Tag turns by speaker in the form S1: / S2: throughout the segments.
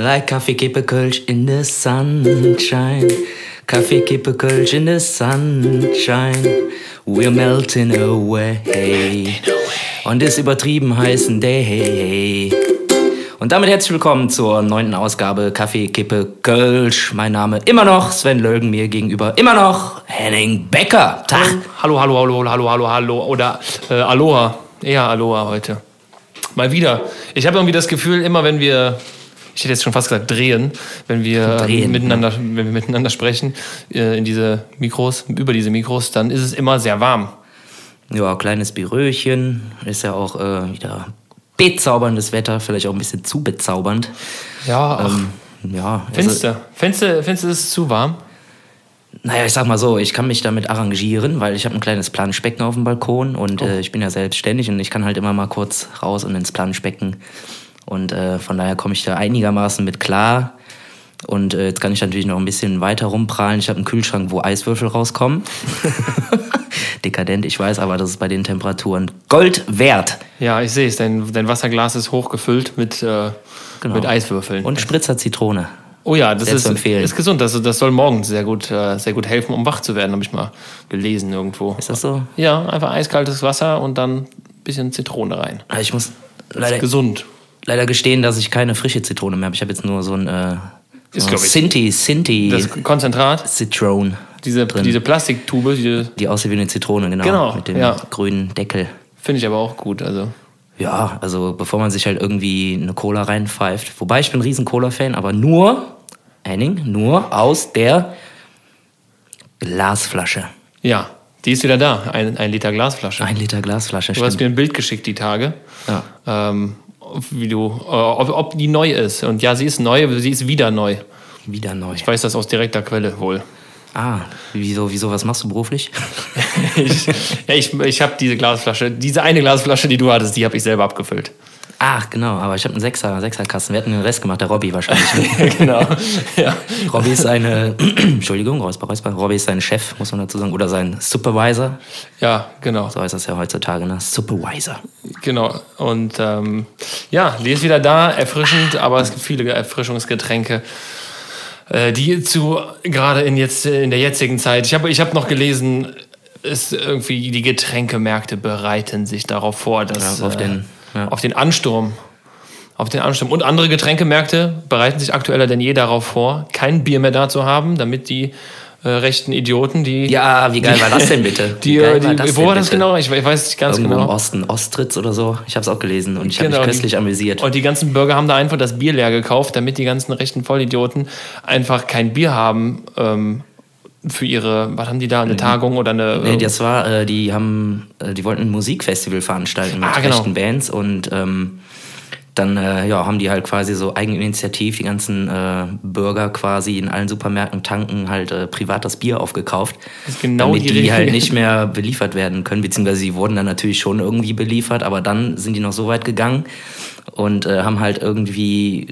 S1: Like Kaffee, Kippe, Kölsch in the sunshine. Kaffee, Kippe, Kölsch in the sunshine. We're melting away. On this übertrieben heißen Day. Und damit herzlich willkommen zur neunten Ausgabe Kaffee, Kippe, Kölsch. Mein Name immer noch Sven Lölgen, mir gegenüber immer noch Henning Becker. Tag.
S2: Hallo, hallo, hallo, hallo, hallo, hallo. Oder äh, Aloha. Eher Aloha heute. Mal wieder. Ich habe irgendwie das Gefühl, immer wenn wir, ich hätte jetzt schon fast gesagt drehen, wenn wir,
S1: Drehen,
S2: ähm, miteinander, wenn wir miteinander sprechen, äh, in diese Mikros, über diese Mikros, dann ist es immer sehr warm.
S1: Ja, kleines Biröchen. Ist ja auch äh, wieder bezauberndes Wetter, vielleicht auch ein bisschen zu bezaubernd.
S2: Ja, ach,
S1: Ähm, ja, also?
S2: Findest du, findest du es zu warm?
S1: naja, ich sag mal so, ich kann mich damit arrangieren, weil ich habe ein kleines Planschbecken auf dem Balkon und äh, ich bin ja selbstständig und ich kann halt immer mal kurz raus und ins Planschbecken. Und äh, von daher komme ich da einigermaßen mit klar. Und äh, jetzt kann ich natürlich noch ein bisschen weiter rumprallen. Ich habe einen Kühlschrank, wo Eiswürfel rauskommen. Dekadent, ich weiß, aber das ist bei den Temperaturen Gold wert.
S2: Ja, ich sehe es. Dein, dein Wasserglas ist hochgefüllt mit, äh,
S1: Genau.
S2: mit Eiswürfeln.
S1: Und Spritzer Zitrone.
S2: Oh ja, das ist, ist gesund. Das, das soll morgens sehr gut, äh, sehr gut helfen, um wach zu werden, habe ich mal gelesen irgendwo.
S1: Ist das so?
S2: Ja, einfach eiskaltes Wasser und dann ein bisschen Zitrone rein.
S1: Also ich muss
S2: Ist
S1: leider,
S2: gesund.
S1: Leider gestehen, dass ich keine frische Zitrone mehr habe. Ich habe jetzt nur so ein äh,
S2: Ist,
S1: so
S2: ich,
S1: Sinti, Sinti
S2: Das Konzentrat,
S1: Citrone.
S2: diese,
S1: drin.
S2: diese Plastiktube, die
S1: Die aussieht wie eine Zitrone, genau.
S2: Genau,
S1: Mit dem
S2: ja.
S1: grünen Deckel.
S2: finde ich aber auch gut. Also
S1: Ja, also bevor man sich halt irgendwie eine Cola reinpfeift. Wobei ich bin ein riesen Cola-Fan, aber nur, Henning, nur aus der Glasflasche.
S2: ja, die ist wieder da. Ein, ein Liter Glasflasche.
S1: Ein Liter Glasflasche,
S2: Du hast
S1: stimmt.
S2: mir ein Bild geschickt die Tage,
S1: Ja.
S2: ähm, wie du, ob, ob die neu ist. Und ja, sie ist neu, aber sie ist wieder neu.
S1: Wieder neu.
S2: Ich weiß das aus direkter Quelle wohl.
S1: Ah, wieso, wieso, was machst du beruflich?
S2: ich ich, ich habe diese Glasflasche, diese eine Glasflasche, die du hattest, die habe ich selber abgefüllt.
S1: Ach, genau, aber ich habe einen Sechser, Sechserkasten. Wir hatten den Rest gemacht, der Robby wahrscheinlich.
S2: genau. Ja.
S1: Robby ist eine, Entschuldigung, Räusper, Räusper. Robby ist sein Chef, muss man dazu sagen, oder sein Supervisor.
S2: ja, genau.
S1: So heißt das ja heutzutage, ne? Supervisor.
S2: Genau. Und ähm, ja, die ist wieder da, erfrischend, aber es gibt viele Erfrischungsgetränke, äh, die zu gerade in jetzt in der jetzigen Zeit. Ich habe ich habe noch gelesen, ist irgendwie die Getränkemärkte bereiten sich darauf vor, dass
S1: Ja, auf
S2: äh,
S1: den- ja.
S2: auf den Ansturm auf den Ansturm. Und andere Getränkemärkte bereiten sich aktueller denn je darauf vor, kein Bier mehr da zu haben, damit die äh, rechten Idioten, die
S1: Ja, wie geil war das denn bitte?
S2: die, äh, die, wo
S1: denn
S2: war das
S1: bitte?
S2: genau? Ich, ich weiß nicht ganz
S1: Irgendwo im
S2: genau.
S1: Osten, Ostritz oder so. Ich habe es auch gelesen und ich habe
S2: Genau,
S1: mich
S2: die-
S1: köstlich amüsiert.
S2: Und die ganzen Bürger haben da einfach das Bier leer gekauft, damit die ganzen rechten Vollidioten einfach kein Bier haben ähm, für ihre, was haben die da, eine Tagung oder eine.
S1: Nee, das war, äh, die haben, äh, die wollten ein Musikfestival veranstalten mit
S2: Ah, genau.
S1: echten Bands und ähm, dann äh, ja, haben die halt quasi so Eigeninitiativ die ganzen äh, Bürger quasi in allen Supermärkten tanken halt äh, privat das Bier aufgekauft,
S2: Das ist genau
S1: damit
S2: die
S1: die, halt nicht mehr beliefert werden können, beziehungsweise sie wurden dann natürlich schon irgendwie beliefert, aber dann sind die noch so weit gegangen und äh, haben halt irgendwie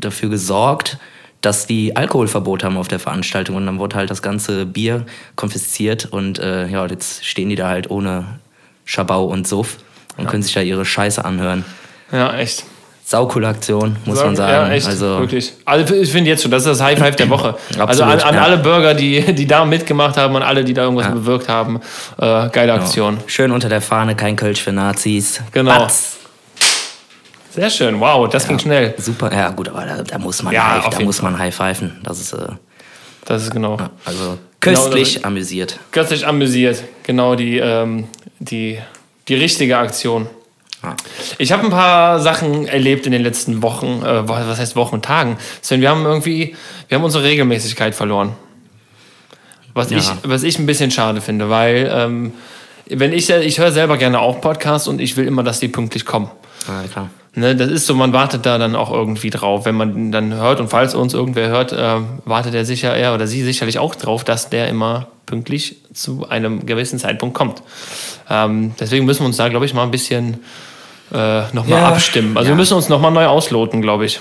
S1: dafür gesorgt, dass die Alkoholverbot haben auf der Veranstaltung und dann wurde halt das ganze Bier konfisziert und äh, ja, jetzt stehen die da halt ohne Schabau und Suff und können sich da ihre Scheiße anhören.
S2: ja, echt.
S1: Saucoole Aktion, muss man sagen.
S2: Ja, echt.
S1: Also,
S2: wirklich. Also ich finde jetzt schon, das ist das High Five der Woche. also
S1: Absolut,
S2: an, an
S1: ja.
S2: alle Bürger, die, die da mitgemacht haben und alle, die da irgendwas
S1: Ja.
S2: bewirkt haben. Äh, geile Aktion.
S1: Schön unter der Fahne, kein Kölsch für Nazis.
S2: Genau.
S1: Batz.
S2: Sehr schön. Wow, das ging schnell.
S1: Super, ja gut, aber da, da muss man,
S2: Ja,
S1: high, da muss man high pfeifen. Das ist äh,
S2: Das ist genau.
S1: also
S2: Genau,
S1: köstlich amüsiert.
S2: Göttlich amüsiert. Genau die, ähm, die, die richtige Aktion.
S1: Ja.
S2: Ich habe ein paar Sachen erlebt in den letzten Wochen, äh, was heißt Wochen, Tagen. Sven, wir haben irgendwie, wir haben unsere Regelmäßigkeit verloren. Was,
S1: Ja.
S2: ich, was ich ein bisschen schade finde, weil ähm, wenn ich, ich höre selber gerne auch Podcasts und ich will immer, dass die pünktlich kommen.
S1: Ja, klar.
S2: Ne, das ist so, man wartet da dann auch irgendwie drauf. Wenn man dann hört und falls uns irgendwer hört, äh, wartet er sicher, er oder sie sicherlich auch drauf, dass der immer pünktlich zu einem gewissen Zeitpunkt kommt. Ähm, deswegen müssen wir uns da, glaube ich, mal ein bisschen äh, nochmal
S1: Ja.
S2: abstimmen. Also
S1: Ja.
S2: wir müssen uns nochmal neu ausloten, glaube ich.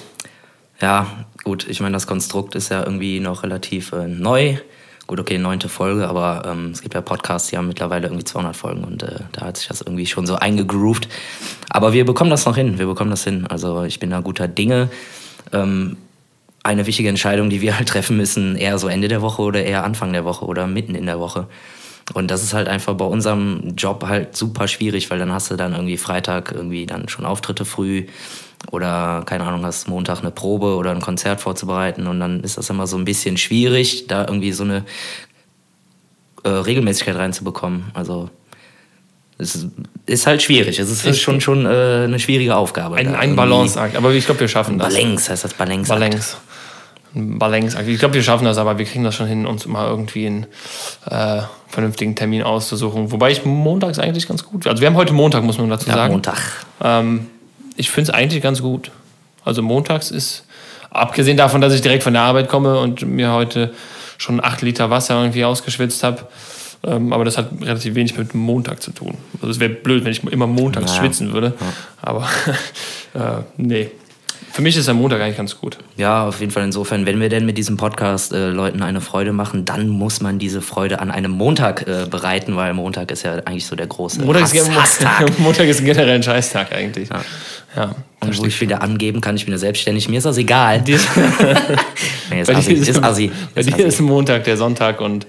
S1: Ja, gut, ich meine, das Konstrukt ist ja irgendwie noch relativ äh, neu. Gut, okay, neunte Folge, aber ähm, es gibt ja Podcasts, die haben mittlerweile irgendwie 200 Folgen und äh, da hat sich das irgendwie schon so eingegroovt. Aber wir bekommen das noch hin, wir bekommen das hin. Also ich bin da guter Dinge. ähm, eine wichtige Entscheidung, die wir halt treffen müssen, eher so Ende der Woche oder eher Anfang der Woche oder mitten in der Woche. Und das ist halt einfach bei unserem Job halt super schwierig, weil dann hast du dann irgendwie Freitag irgendwie dann schon Auftritte früh oder keine Ahnung, hast Montag eine Probe oder ein Konzert vorzubereiten und dann ist das immer so ein bisschen schwierig, da irgendwie so eine äh, Regelmäßigkeit reinzubekommen. Also es ist halt schwierig. Es ist
S2: Ich-
S1: schon, schon äh, eine schwierige Aufgabe.
S2: Ein, ein Balanceakt, aber ich glaube, wir schaffen das.
S1: Balance heißt das Balance.
S2: Balance. Balanceakt. Ich glaube, wir schaffen das, aber wir kriegen das schon hin, uns mal irgendwie einen äh, vernünftigen Termin auszusuchen. Wobei ich montags eigentlich ganz gut. Also wir haben heute Montag, muss man dazu
S1: Ja,
S2: sagen.
S1: Montag.
S2: Ähm, ich finde es eigentlich ganz gut. Also montags ist, abgesehen davon, dass ich direkt von der Arbeit komme und mir heute schon acht Liter Wasser irgendwie ausgeschwitzt habe, ähm, aber das hat relativ wenig mit Montag zu tun. Also es wäre blöd, wenn ich immer montags
S1: Naja.
S2: schwitzen würde. Aber äh, nee. Für mich ist der Montag eigentlich ganz gut.
S1: Ja, auf jeden Fall insofern, wenn wir denn mit diesem Podcast äh, Leuten eine Freude machen, dann muss man diese Freude an einem Montag äh, bereiten, weil Montag ist ja eigentlich so der große
S2: Montag
S1: Hass,
S2: ist,
S1: Hasstag.
S2: Montag ist generell ein Scheißtag eigentlich. Ja. ja.
S1: Und wo ich wieder angeben kann, ich bin ja selbstständig, mir ist das egal. Nee, ist
S2: Bei
S1: assi,
S2: dir
S1: ist assi.
S2: Bei
S1: Ist
S2: dir ist Montag der Sonntag und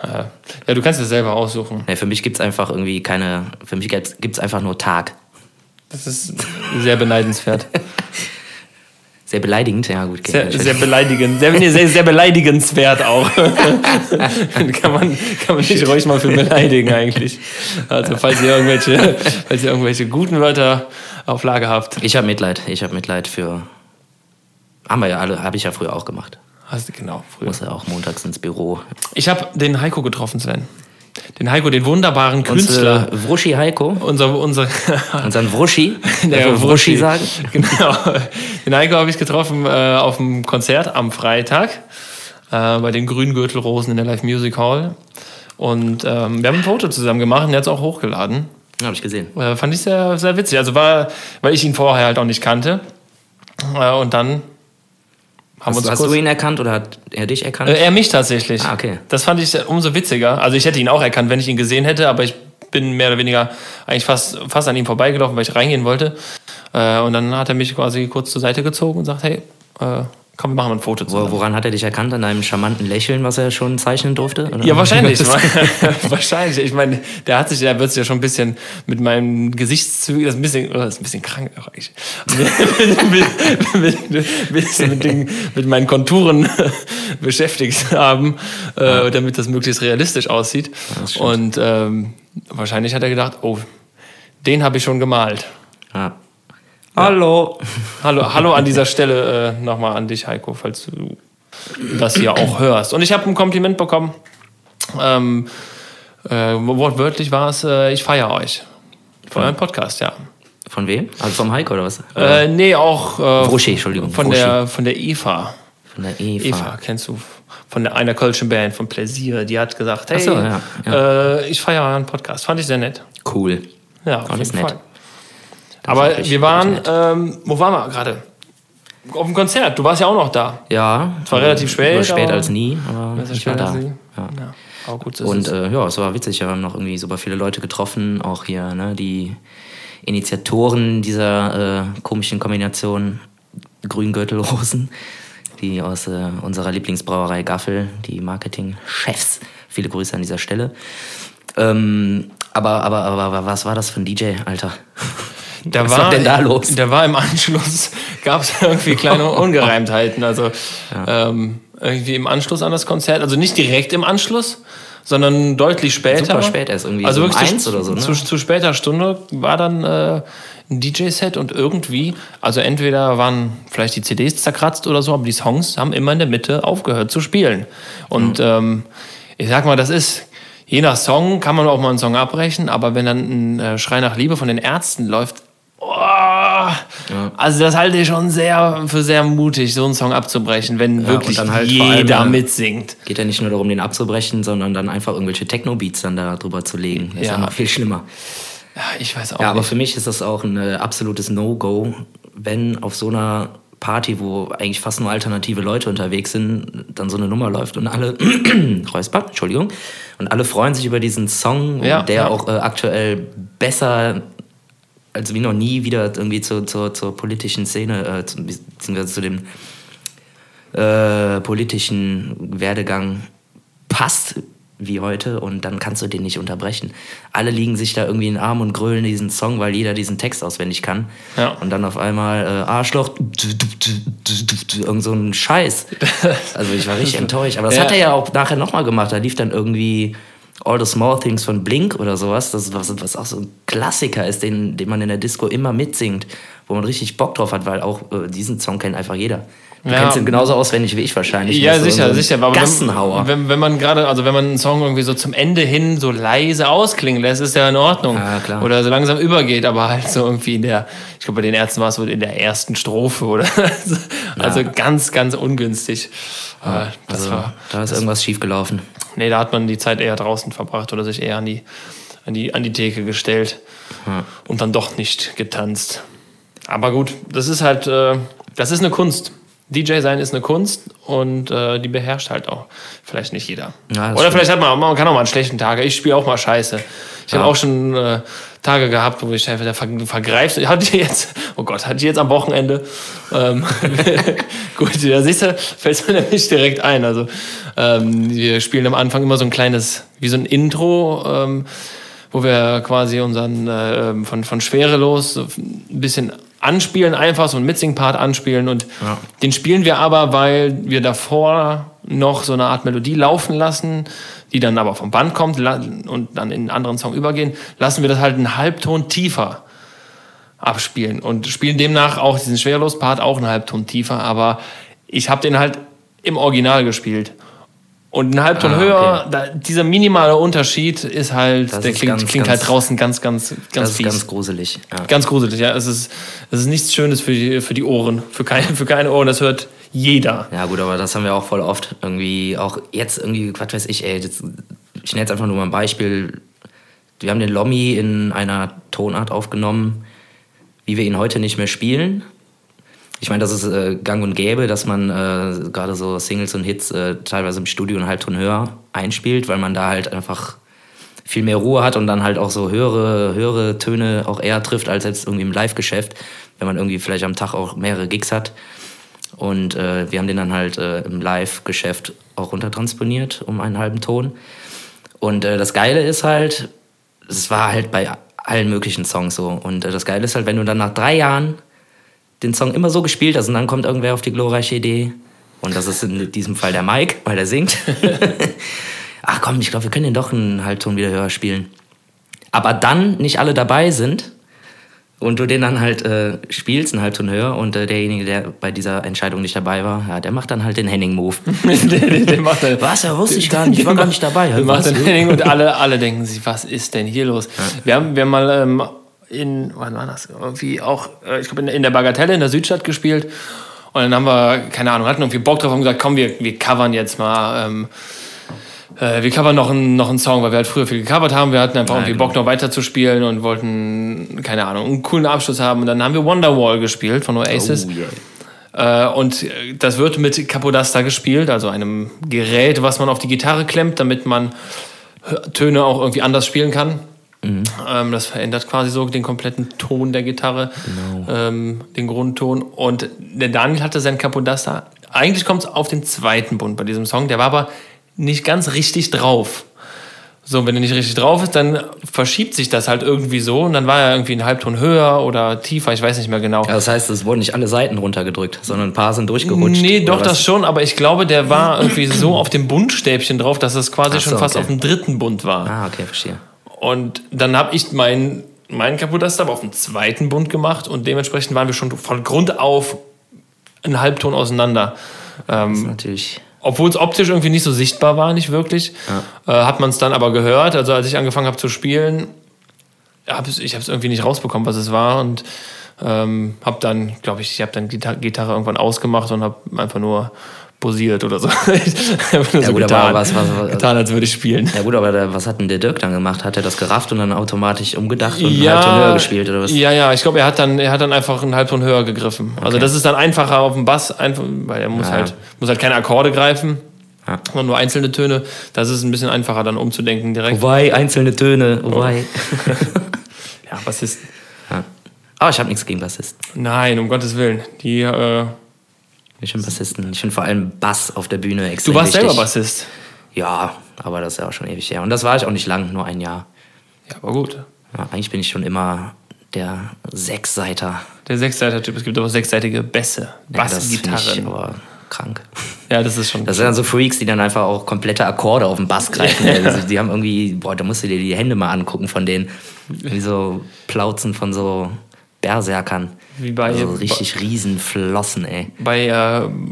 S2: äh, ja, du kannst es selber aussuchen.
S1: Nee, für mich gibt es einfach irgendwie keine, für mich gibt es einfach nur Tag.
S2: Das ist sehr beneidenswert.
S1: Sehr beleidigend, ja gut.
S2: Sehr, sehr beleidigend. Sehr, nee, sehr, sehr beleidigenswert auch. kann, man, kann man nicht ruhig mal für beleidigen eigentlich. Also falls ihr irgendwelche, falls ihr irgendwelche guten Wörter auf Lage habt.
S1: Ich habe Mitleid, ich habe Mitleid für, haben wir ja alle, habe ich ja früher auch gemacht.
S2: Hast du genau, früher.
S1: Muss ja auch montags ins Büro.
S2: Ich habe den Heiko getroffen, Sven. Den Heiko, den wunderbaren Künstler.
S1: Unser Vruschi Heiko,
S2: Unser, unser,
S1: unseren Vruschi,
S2: Der
S1: Darf man
S2: Vruschi.
S1: sagen.
S2: Genau. Den Heiko habe ich getroffen äh, auf dem Konzert am Freitag äh, bei den Grüngürtelrosen in der Live Music Hall. Und ähm, wir haben ein Foto zusammen gemacht und er hat es auch hochgeladen.
S1: Ja, habe ich gesehen.
S2: Äh, fand ich sehr, sehr witzig. Also war, weil ich ihn vorher halt auch nicht kannte. Äh, und dann haben
S1: Hast, hast du ihn erkannt oder hat er dich erkannt?
S2: äh, er mich tatsächlich.
S1: Ah, okay.
S2: Das fand ich umso witziger. Also ich hätte ihn auch erkannt, wenn ich ihn gesehen hätte, aber ich bin mehr oder weniger eigentlich fast, fast an ihm vorbeigelaufen, weil ich reingehen wollte. Äh, und dann hat er mich quasi kurz zur Seite gezogen und sagt, hey, äh, komm, wir machen mal ein Foto zusammen.
S1: Woran hat er dich erkannt? An deinem charmanten Lächeln, was er schon zeichnen durfte? Oder?
S2: Ja, wahrscheinlich. wahrscheinlich. Ich meine, der hat sich, der wird sich ja schon ein bisschen mit meinen Gesichtszügen, das ist ein bisschen, oh, das ist ein bisschen krank auch eigentlich. mit, mit, mit, mit, den, mit meinen Konturen beschäftigt haben, äh, damit das möglichst realistisch aussieht. Und ähm, wahrscheinlich hat er gedacht, oh, den habe ich schon gemalt.
S1: Ja. Hallo.
S2: Hallo, hallo an dieser Stelle äh, nochmal an dich, Heiko, falls du das hier auch hörst. Und ich habe ein Kompliment bekommen. Ähm, äh, wortwörtlich war es, äh, ich feiere euch. Für euren Podcast, ja.
S1: Von wem? Also vom Heiko oder was?
S2: Äh, nee, auch äh,
S1: Vruschi, Entschuldigung.
S2: von, der, von der Eva.
S1: Von der Eva.
S2: Eva, kennst du? Von der, einer kölschen Band, von Pläsier. Die hat gesagt, hey,
S1: so, ja,
S2: Äh, ich feiere euren Podcast. Fand ich sehr nett.
S1: Cool.
S2: Ja, auf jeden
S1: nett.
S2: Aber wir waren, ähm, wo waren wir gerade? Auf dem Konzert. Du warst ja auch noch da.
S1: Ja.
S2: Es war relativ spät,
S1: Lieber spät als nie, aber ich war da. Ja.
S2: Ja, aber gut, das
S1: Und äh, ja, es war witzig. Wir haben noch irgendwie super viele Leute getroffen. Auch hier ne, die Initiatoren dieser äh, komischen Kombination Grüngürtelrosen, die aus äh, unserer Lieblingsbrauerei Gaffel, die Marketingchefs. Viele Grüße an dieser Stelle. Ähm, aber, aber, aber, aber was war das für ein DJ, Alter?
S2: Da
S1: was war denn da los?
S2: Da war im Anschluss, gab es irgendwie kleine Ungereimtheiten. Also ähm, irgendwie im Anschluss an das Konzert, also nicht direkt im Anschluss, sondern deutlich später.
S1: Super spät erst irgendwie,
S2: Also
S1: so um
S2: wirklich
S1: eins
S2: zu,
S1: oder so, ne?
S2: zu, zu später Stunde war dann äh, ein DJ-Set und irgendwie, also entweder waren vielleicht die CDs zerkratzt oder so, aber die Songs haben immer in der Mitte aufgehört zu spielen. Und
S1: Mhm.
S2: ähm, ich sag mal, das ist, je nach Song kann man auch mal einen Song abbrechen, aber wenn dann ein äh, Schrei nach Liebe von den Ärzten läuft, also das halte ich schon sehr für sehr mutig, so einen Song abzubrechen, wenn
S1: Ja,
S2: wirklich
S1: halt vor allem,
S2: jeder
S1: äh,
S2: mitsingt.
S1: Geht ja nicht nur darum, den abzubrechen, sondern dann einfach irgendwelche Techno-Beats dann da drüber zu legen. Das ist
S2: Ja.
S1: ja noch viel schlimmer.
S2: Ja, ich weiß auch
S1: Ja, aber
S2: nicht.
S1: für mich ist das auch ein äh, absolutes No-Go, wenn auf so einer Party, wo eigentlich fast nur alternative Leute unterwegs sind, dann so eine Nummer läuft und alle, Räusper, Entschuldigung, und alle freuen sich über diesen Song,
S2: Ja,
S1: der
S2: ja.
S1: auch äh, aktuell besser als wie noch nie wieder irgendwie zur, zur, zur politischen Szene, äh, zu, beziehungsweise zu dem äh, politischen Werdegang passt wie heute und dann kannst du den nicht unterbrechen. Alle liegen sich da irgendwie in den Arm und grölen diesen Song, weil jeder diesen Text auswendig kann.
S2: Ja.
S1: Und dann auf einmal äh, Arschloch, irgend so ein Scheiß. Also ich war richtig enttäuscht. Aber das
S2: Ja.
S1: hat er ja auch nachher nochmal gemacht. Da lief dann irgendwie All the Small Things von Blink oder sowas. Das ist was, was auch so ein Klassiker ist, den, den man in der Disco immer mitsingt, wo man richtig Bock drauf hat, weil auch äh, diesen Song kennt einfach jeder. Du
S2: Ja.
S1: kennst ihn genauso auswendig wie ich wahrscheinlich.
S2: Ja,
S1: Das ist so
S2: sicher, sicher. Aber
S1: Gassenhauer.
S2: Wenn, wenn, man gerade, also wenn man einen Song irgendwie so zum Ende hin so leise ausklingen lässt, ist ja in Ordnung.
S1: Ja, klar.
S2: Oder so langsam übergeht, aber halt so irgendwie in der, ich glaube bei den Ärzten war es wohl in der ersten Strophe oder so. Also ganz, ganz ungünstig. Äh, das
S1: also,
S2: war,
S1: da ist irgendwas schiefgelaufen.
S2: nee, da hat man die Zeit eher draußen verbracht oder sich eher an die, an die, an die Theke gestellt und dann doch nicht getanzt. Aber gut, das ist halt, äh, das ist eine Kunst. DJ sein ist eine Kunst und äh, die beherrscht halt auch vielleicht nicht jeder.
S1: Ja,
S2: Oder
S1: stimmt.
S2: vielleicht hat man, man kann auch mal einen schlechten Tag. Ich spiele auch mal Scheiße. Ich
S1: Ja.
S2: habe auch schon äh, Tage gehabt, wo ich einfach ver vergreift. Hatte ich jetzt, oh Gott, hatte ich jetzt am Wochenende. Ähm, gut, da siehst du, fällt mir nämlich direkt ein. Also ähm, wir spielen am Anfang immer so ein kleines, wie so ein Intro. Ähm, wo wir quasi unseren äh, von, von Schwerelos so ein bisschen anspielen, einfach so einen Mitsing-Part anspielen und
S1: Ja.
S2: den spielen wir aber, weil wir davor noch so eine Art Melodie laufen lassen, die dann aber vom Band kommt und dann in einen anderen Song übergehen, lassen wir das halt einen Halbton tiefer abspielen und spielen demnach auch diesen Schwerelos-Part auch einen Halbton tiefer, aber ich habe den halt im Original gespielt. Und einen Halbton
S1: Ah,
S2: höher,
S1: okay.
S2: da, dieser minimale Unterschied ist halt,
S1: Das
S2: der
S1: ist
S2: klingt,
S1: ganz,
S2: klingt
S1: ganz-
S2: halt draußen ganz, ganz, ganz
S1: Das ist
S2: fies.
S1: ganz gruselig. Ja.
S2: Ganz gruselig, ja. Es ist, es ist nichts Schönes für die, für die Ohren. Für keine, für keine Ohren. Das hört jeder.
S1: Ja, gut, aber das haben wir auch voll oft. Irgendwie, auch jetzt irgendwie, was weiß ich, ey. Das, ich nenne jetzt einfach nur mal ein Beispiel. Wir haben den Lommi in einer Tonart aufgenommen, wie wir ihn heute nicht mehr spielen. Ich meine, das ist äh, gang und gäbe, dass man äh, gerade so Singles und Hits äh, teilweise im Studio einen Halbton höher einspielt, weil man da halt einfach viel mehr Ruhe hat und dann halt auch so höhere, höhere Töne auch eher trifft als jetzt irgendwie im Live-Geschäft, wenn man irgendwie vielleicht am Tag auch mehrere Gigs hat. Und äh, wir haben den dann halt äh, im Live-Geschäft auch runtertransponiert um einen halben Ton. Und äh, das Geile ist halt, es war halt bei allen möglichen Songs so. Und äh, das Geile ist halt, wenn du dann nach drei Jahren den Song immer so gespielt hast und dann kommt irgendwer auf die glorreiche Idee. Und das ist in diesem Fall der Mike, weil er singt. Ach komm, ich glaube, wir können den doch einen Halbton wieder höher spielen. Aber dann nicht alle dabei sind und du den dann halt äh, spielst, einen Halbton höher und äh, derjenige, der bei dieser Entscheidung nicht dabei war, ja, der macht dann halt den Henning-Move.
S2: er.
S1: Was? Ja, wusste ich gar nicht. Ich war gar nicht dabei.
S2: Den macht den Henning und alle, alle denken sich, was ist denn hier los? Wir, haben, wir haben mal ähm, in, wann war das? Irgendwie auch, äh, ich glaube, in, in der Bagatelle in der Südstadt gespielt. Und dann haben wir, keine Ahnung, hatten irgendwie Bock drauf und gesagt, komm, wir, wir covern jetzt mal. Ähm, äh, wir covern noch einen, noch einen Song, weil wir halt früher viel gecovert haben. Wir hatten einfach
S1: Ja,
S2: irgendwie
S1: genau.
S2: Bock noch weiter zu spielen und wollten, keine Ahnung, einen coolen Abschluss haben. Und dann haben wir Wonderwall gespielt von Oasis.
S1: Oh, yeah.
S2: Äh, und das wird mit Capodasta gespielt, also einem Gerät, was man auf die Gitarre klemmt, damit man Töne auch irgendwie anders spielen kann. Ähm, das verändert quasi so den kompletten Ton der Gitarre, ähm, den Grundton. Und der Daniel hatte sein Capodasta. Eigentlich kommt es auf den zweiten Bund bei diesem Song, der war aber nicht ganz richtig drauf. So, wenn er nicht richtig drauf ist, dann verschiebt sich das halt irgendwie so und dann war er irgendwie einen Halbton höher oder tiefer, ich weiß nicht mehr genau.
S1: Ja, das heißt, es wurden nicht alle Seiten runtergedrückt, sondern ein paar sind durchgerutscht.
S2: Nee, doch,
S1: was?
S2: das schon, aber ich glaube, der war irgendwie so auf dem Bundstäbchen drauf, dass es quasi
S1: so,
S2: schon fast
S1: okay.
S2: auf dem dritten Bund war.
S1: Ah, okay, verstehe.
S2: Und dann habe ich meinen mein Kaputtaster aber auf dem zweiten Bund gemacht und dementsprechend waren wir schon von Grund auf einen Halbton auseinander.
S1: Das ist
S2: Ähm,
S1: natürlich.
S2: obwohl es optisch irgendwie nicht so sichtbar war, nicht wirklich, äh, hat man es dann aber gehört. Also als ich angefangen habe zu spielen, hab ich habe es irgendwie nicht rausbekommen, was es war und ähm, habe dann, glaube ich, ich habe dann die Gitar- Gitarre irgendwann ausgemacht und habe einfach nur posiert oder so. Nur
S1: Ja,
S2: so
S1: gut, aber
S2: getan,
S1: was- was- was-
S2: getan, als würde ich spielen.
S1: Ja gut, aber der, was hat denn der Dirk dann gemacht? Hat er das gerafft und dann automatisch umgedacht und
S2: Ja,
S1: einen Halbton höher gespielt oder was?
S2: Ja, ja, ich glaube, er hat dann, er hat dann einfach einen Halbton höher gegriffen. Also
S1: Okay.
S2: das ist dann einfacher auf dem Bass, einfach, weil er muss
S1: Ja.
S2: halt, muss halt keine Akkorde greifen,
S1: Ja.
S2: sondern nur einzelne Töne. Das ist ein bisschen einfacher dann umzudenken direkt.
S1: Wobei, einzelne Töne, wobei.
S2: Ja, was ist?
S1: Ja. Aber ich habe nichts gegen Bassisten.
S2: Nein, um Gottes Willen. Die, äh,
S1: Ich finde Bassisten, ich finde vor allem Bass auf der Bühne extrem
S2: du warst
S1: wichtig.
S2: selber Bassist.
S1: Ja, aber das ist ja auch schon ewig her. Und das war ich auch nicht lang, nur ein Jahr.
S2: Ja, aber gut.
S1: Ja, eigentlich bin ich schon immer der Sechsseiter.
S2: Der Sechsseiter-Typ. Es gibt aber sechsseitige Bässe.
S1: Ja,
S2: Bassgitarren.
S1: aber krank.
S2: Ja, das ist schon.
S1: Das sind dann so Freaks, die dann einfach auch komplette Akkorde auf den Bass greifen. Also, die haben irgendwie, boah, da musst du dir die Hände mal angucken von denen. Wie so Plauzen von so Berserkern.
S2: Wie bei-
S1: also richtig riesen Flossen, ey.
S2: bei äh,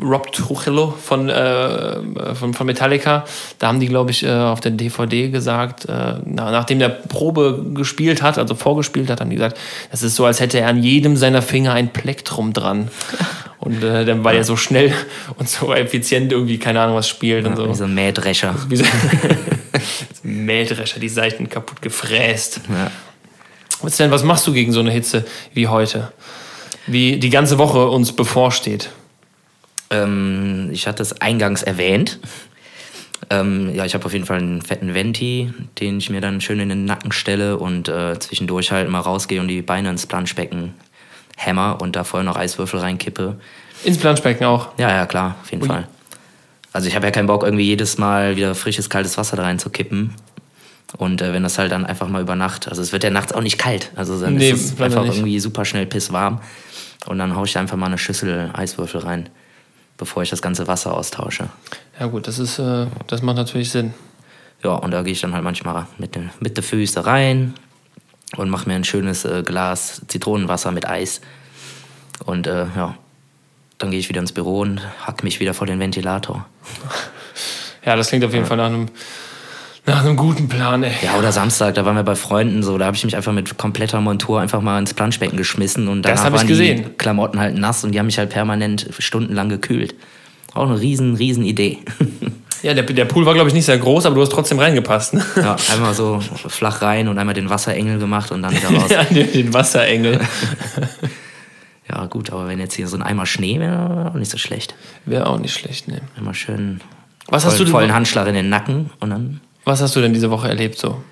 S2: Rob Trujillo von, äh, von, von Metallica, da haben die, glaube ich, äh, auf der DVD gesagt, äh, na, nachdem der Probe gespielt hat, also vorgespielt hat, haben die gesagt, das ist so, als hätte er an jedem seiner Finger ein Plektrum dran. Und äh, dann war er so schnell und so effizient irgendwie, keine Ahnung, was spielt und
S1: Wie
S2: so.
S1: so ein Mähdrescher.
S2: Wie so Mähdrescher, die Seiten kaputt gefräst.
S1: Ja.
S2: Was denn, was machst du gegen so eine Hitze wie heute? Wie die ganze Woche uns bevorsteht?
S1: Ähm, ich hatte es eingangs erwähnt. Ähm, ja, ich habe auf jeden Fall einen fetten Venti, den ich mir dann schön in den Nacken stelle und äh, zwischendurch halt mal rausgehe und die Beine ins Planschbecken hämmer und da vorher noch Eiswürfel reinkippe.
S2: Ins Planschbecken auch.
S1: Ja, ja, klar, auf jeden
S2: Ui.
S1: Fall. Also ich habe ja keinen Bock, irgendwie jedes Mal wieder frisches, kaltes Wasser da reinzukippen. Und äh, wenn das halt dann einfach mal über Nacht, also es wird ja nachts auch nicht kalt, also dann
S2: Nee,
S1: ist es einfach
S2: nicht.
S1: irgendwie super schnell pisswarm. Und dann haue ich einfach mal eine Schüssel Eiswürfel rein, bevor ich das ganze Wasser austausche.
S2: Ja gut, das ist, äh, das macht natürlich Sinn.
S1: Ja, und da gehe ich dann halt manchmal mit den, mit den Füßen rein und mache mir ein schönes äh, Glas Zitronenwasser mit Eis. Und äh, ja, dann gehe ich wieder ins Büro und hack mich wieder vor den Ventilator.
S2: Ja, das klingt auf jeden Fall nach einem, nach einem guten Plan, ey.
S1: Ja, oder Samstag, da waren wir bei Freunden so, da habe ich mich einfach mit kompletter Montur einfach mal ins Planschbecken geschmissen und danach waren
S2: gesehen.
S1: die Klamotten halt nass und die haben mich halt permanent stundenlang gekühlt. Auch eine riesen, riesen Idee.
S2: Ja, der, der Pool war, glaube ich, nicht sehr groß, aber du hast trotzdem reingepasst. Ne?
S1: ja, einmal so flach rein und einmal den Wasserengel gemacht und dann wieder raus.
S2: Ja, den, Wasserengel.
S1: Ja, gut, aber wenn jetzt hier so ein Eimer Schnee wäre, auch nicht so schlecht.
S2: Wäre auch nicht schlecht, ne?
S1: Immer schön
S2: Was
S1: voll,
S2: hast du denn-
S1: vollen Handschlag in den Nacken und dann.
S2: Was hast du denn diese Woche erlebt so?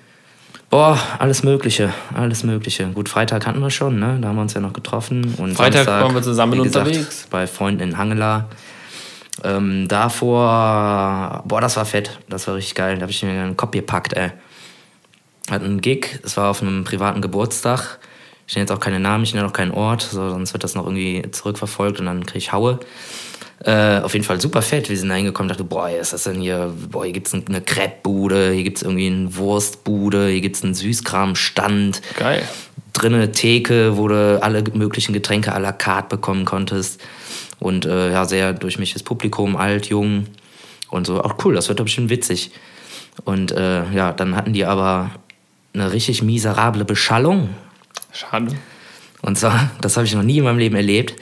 S1: Boah, alles Mögliche, alles Mögliche. Gut, Freitag hatten wir schon, ne? Da haben wir uns ja noch getroffen. Und
S2: Freitag
S1: Samstag,
S2: waren wir zusammen
S1: gesagt,
S2: unterwegs.
S1: Bei Freunden in Hangela. Ähm, davor, boah, das war fett. Das war richtig geil. Da habe ich mir einen Kopf gepackt, ey. Hat einen Gig, es war auf einem privaten Geburtstag. Ich nenne jetzt auch keine Namen, ich nenne auch keinen Ort, so, sonst wird das noch irgendwie zurückverfolgt und dann kriege ich Haue. Äh, auf jeden Fall super fett. Wir sind da hingekommen und dachten, boah, ist das denn hier? Boah, hier gibt's eine Crepe-Bude, hier gibt's irgendwie eine Wurstbude, hier gibt's einen Süßkramstand.
S2: Geil.
S1: Drinne Theke, wo du alle möglichen Getränke à la carte bekommen konntest. Und äh, ja, sehr durchmischtes Publikum, alt, jung. Und so, auch cool, das wird doch bestimmt witzig. Und äh, ja, dann hatten die aber eine richtig miserable Beschallung.
S2: Schade.
S1: Und zwar, das habe ich noch nie in meinem Leben erlebt.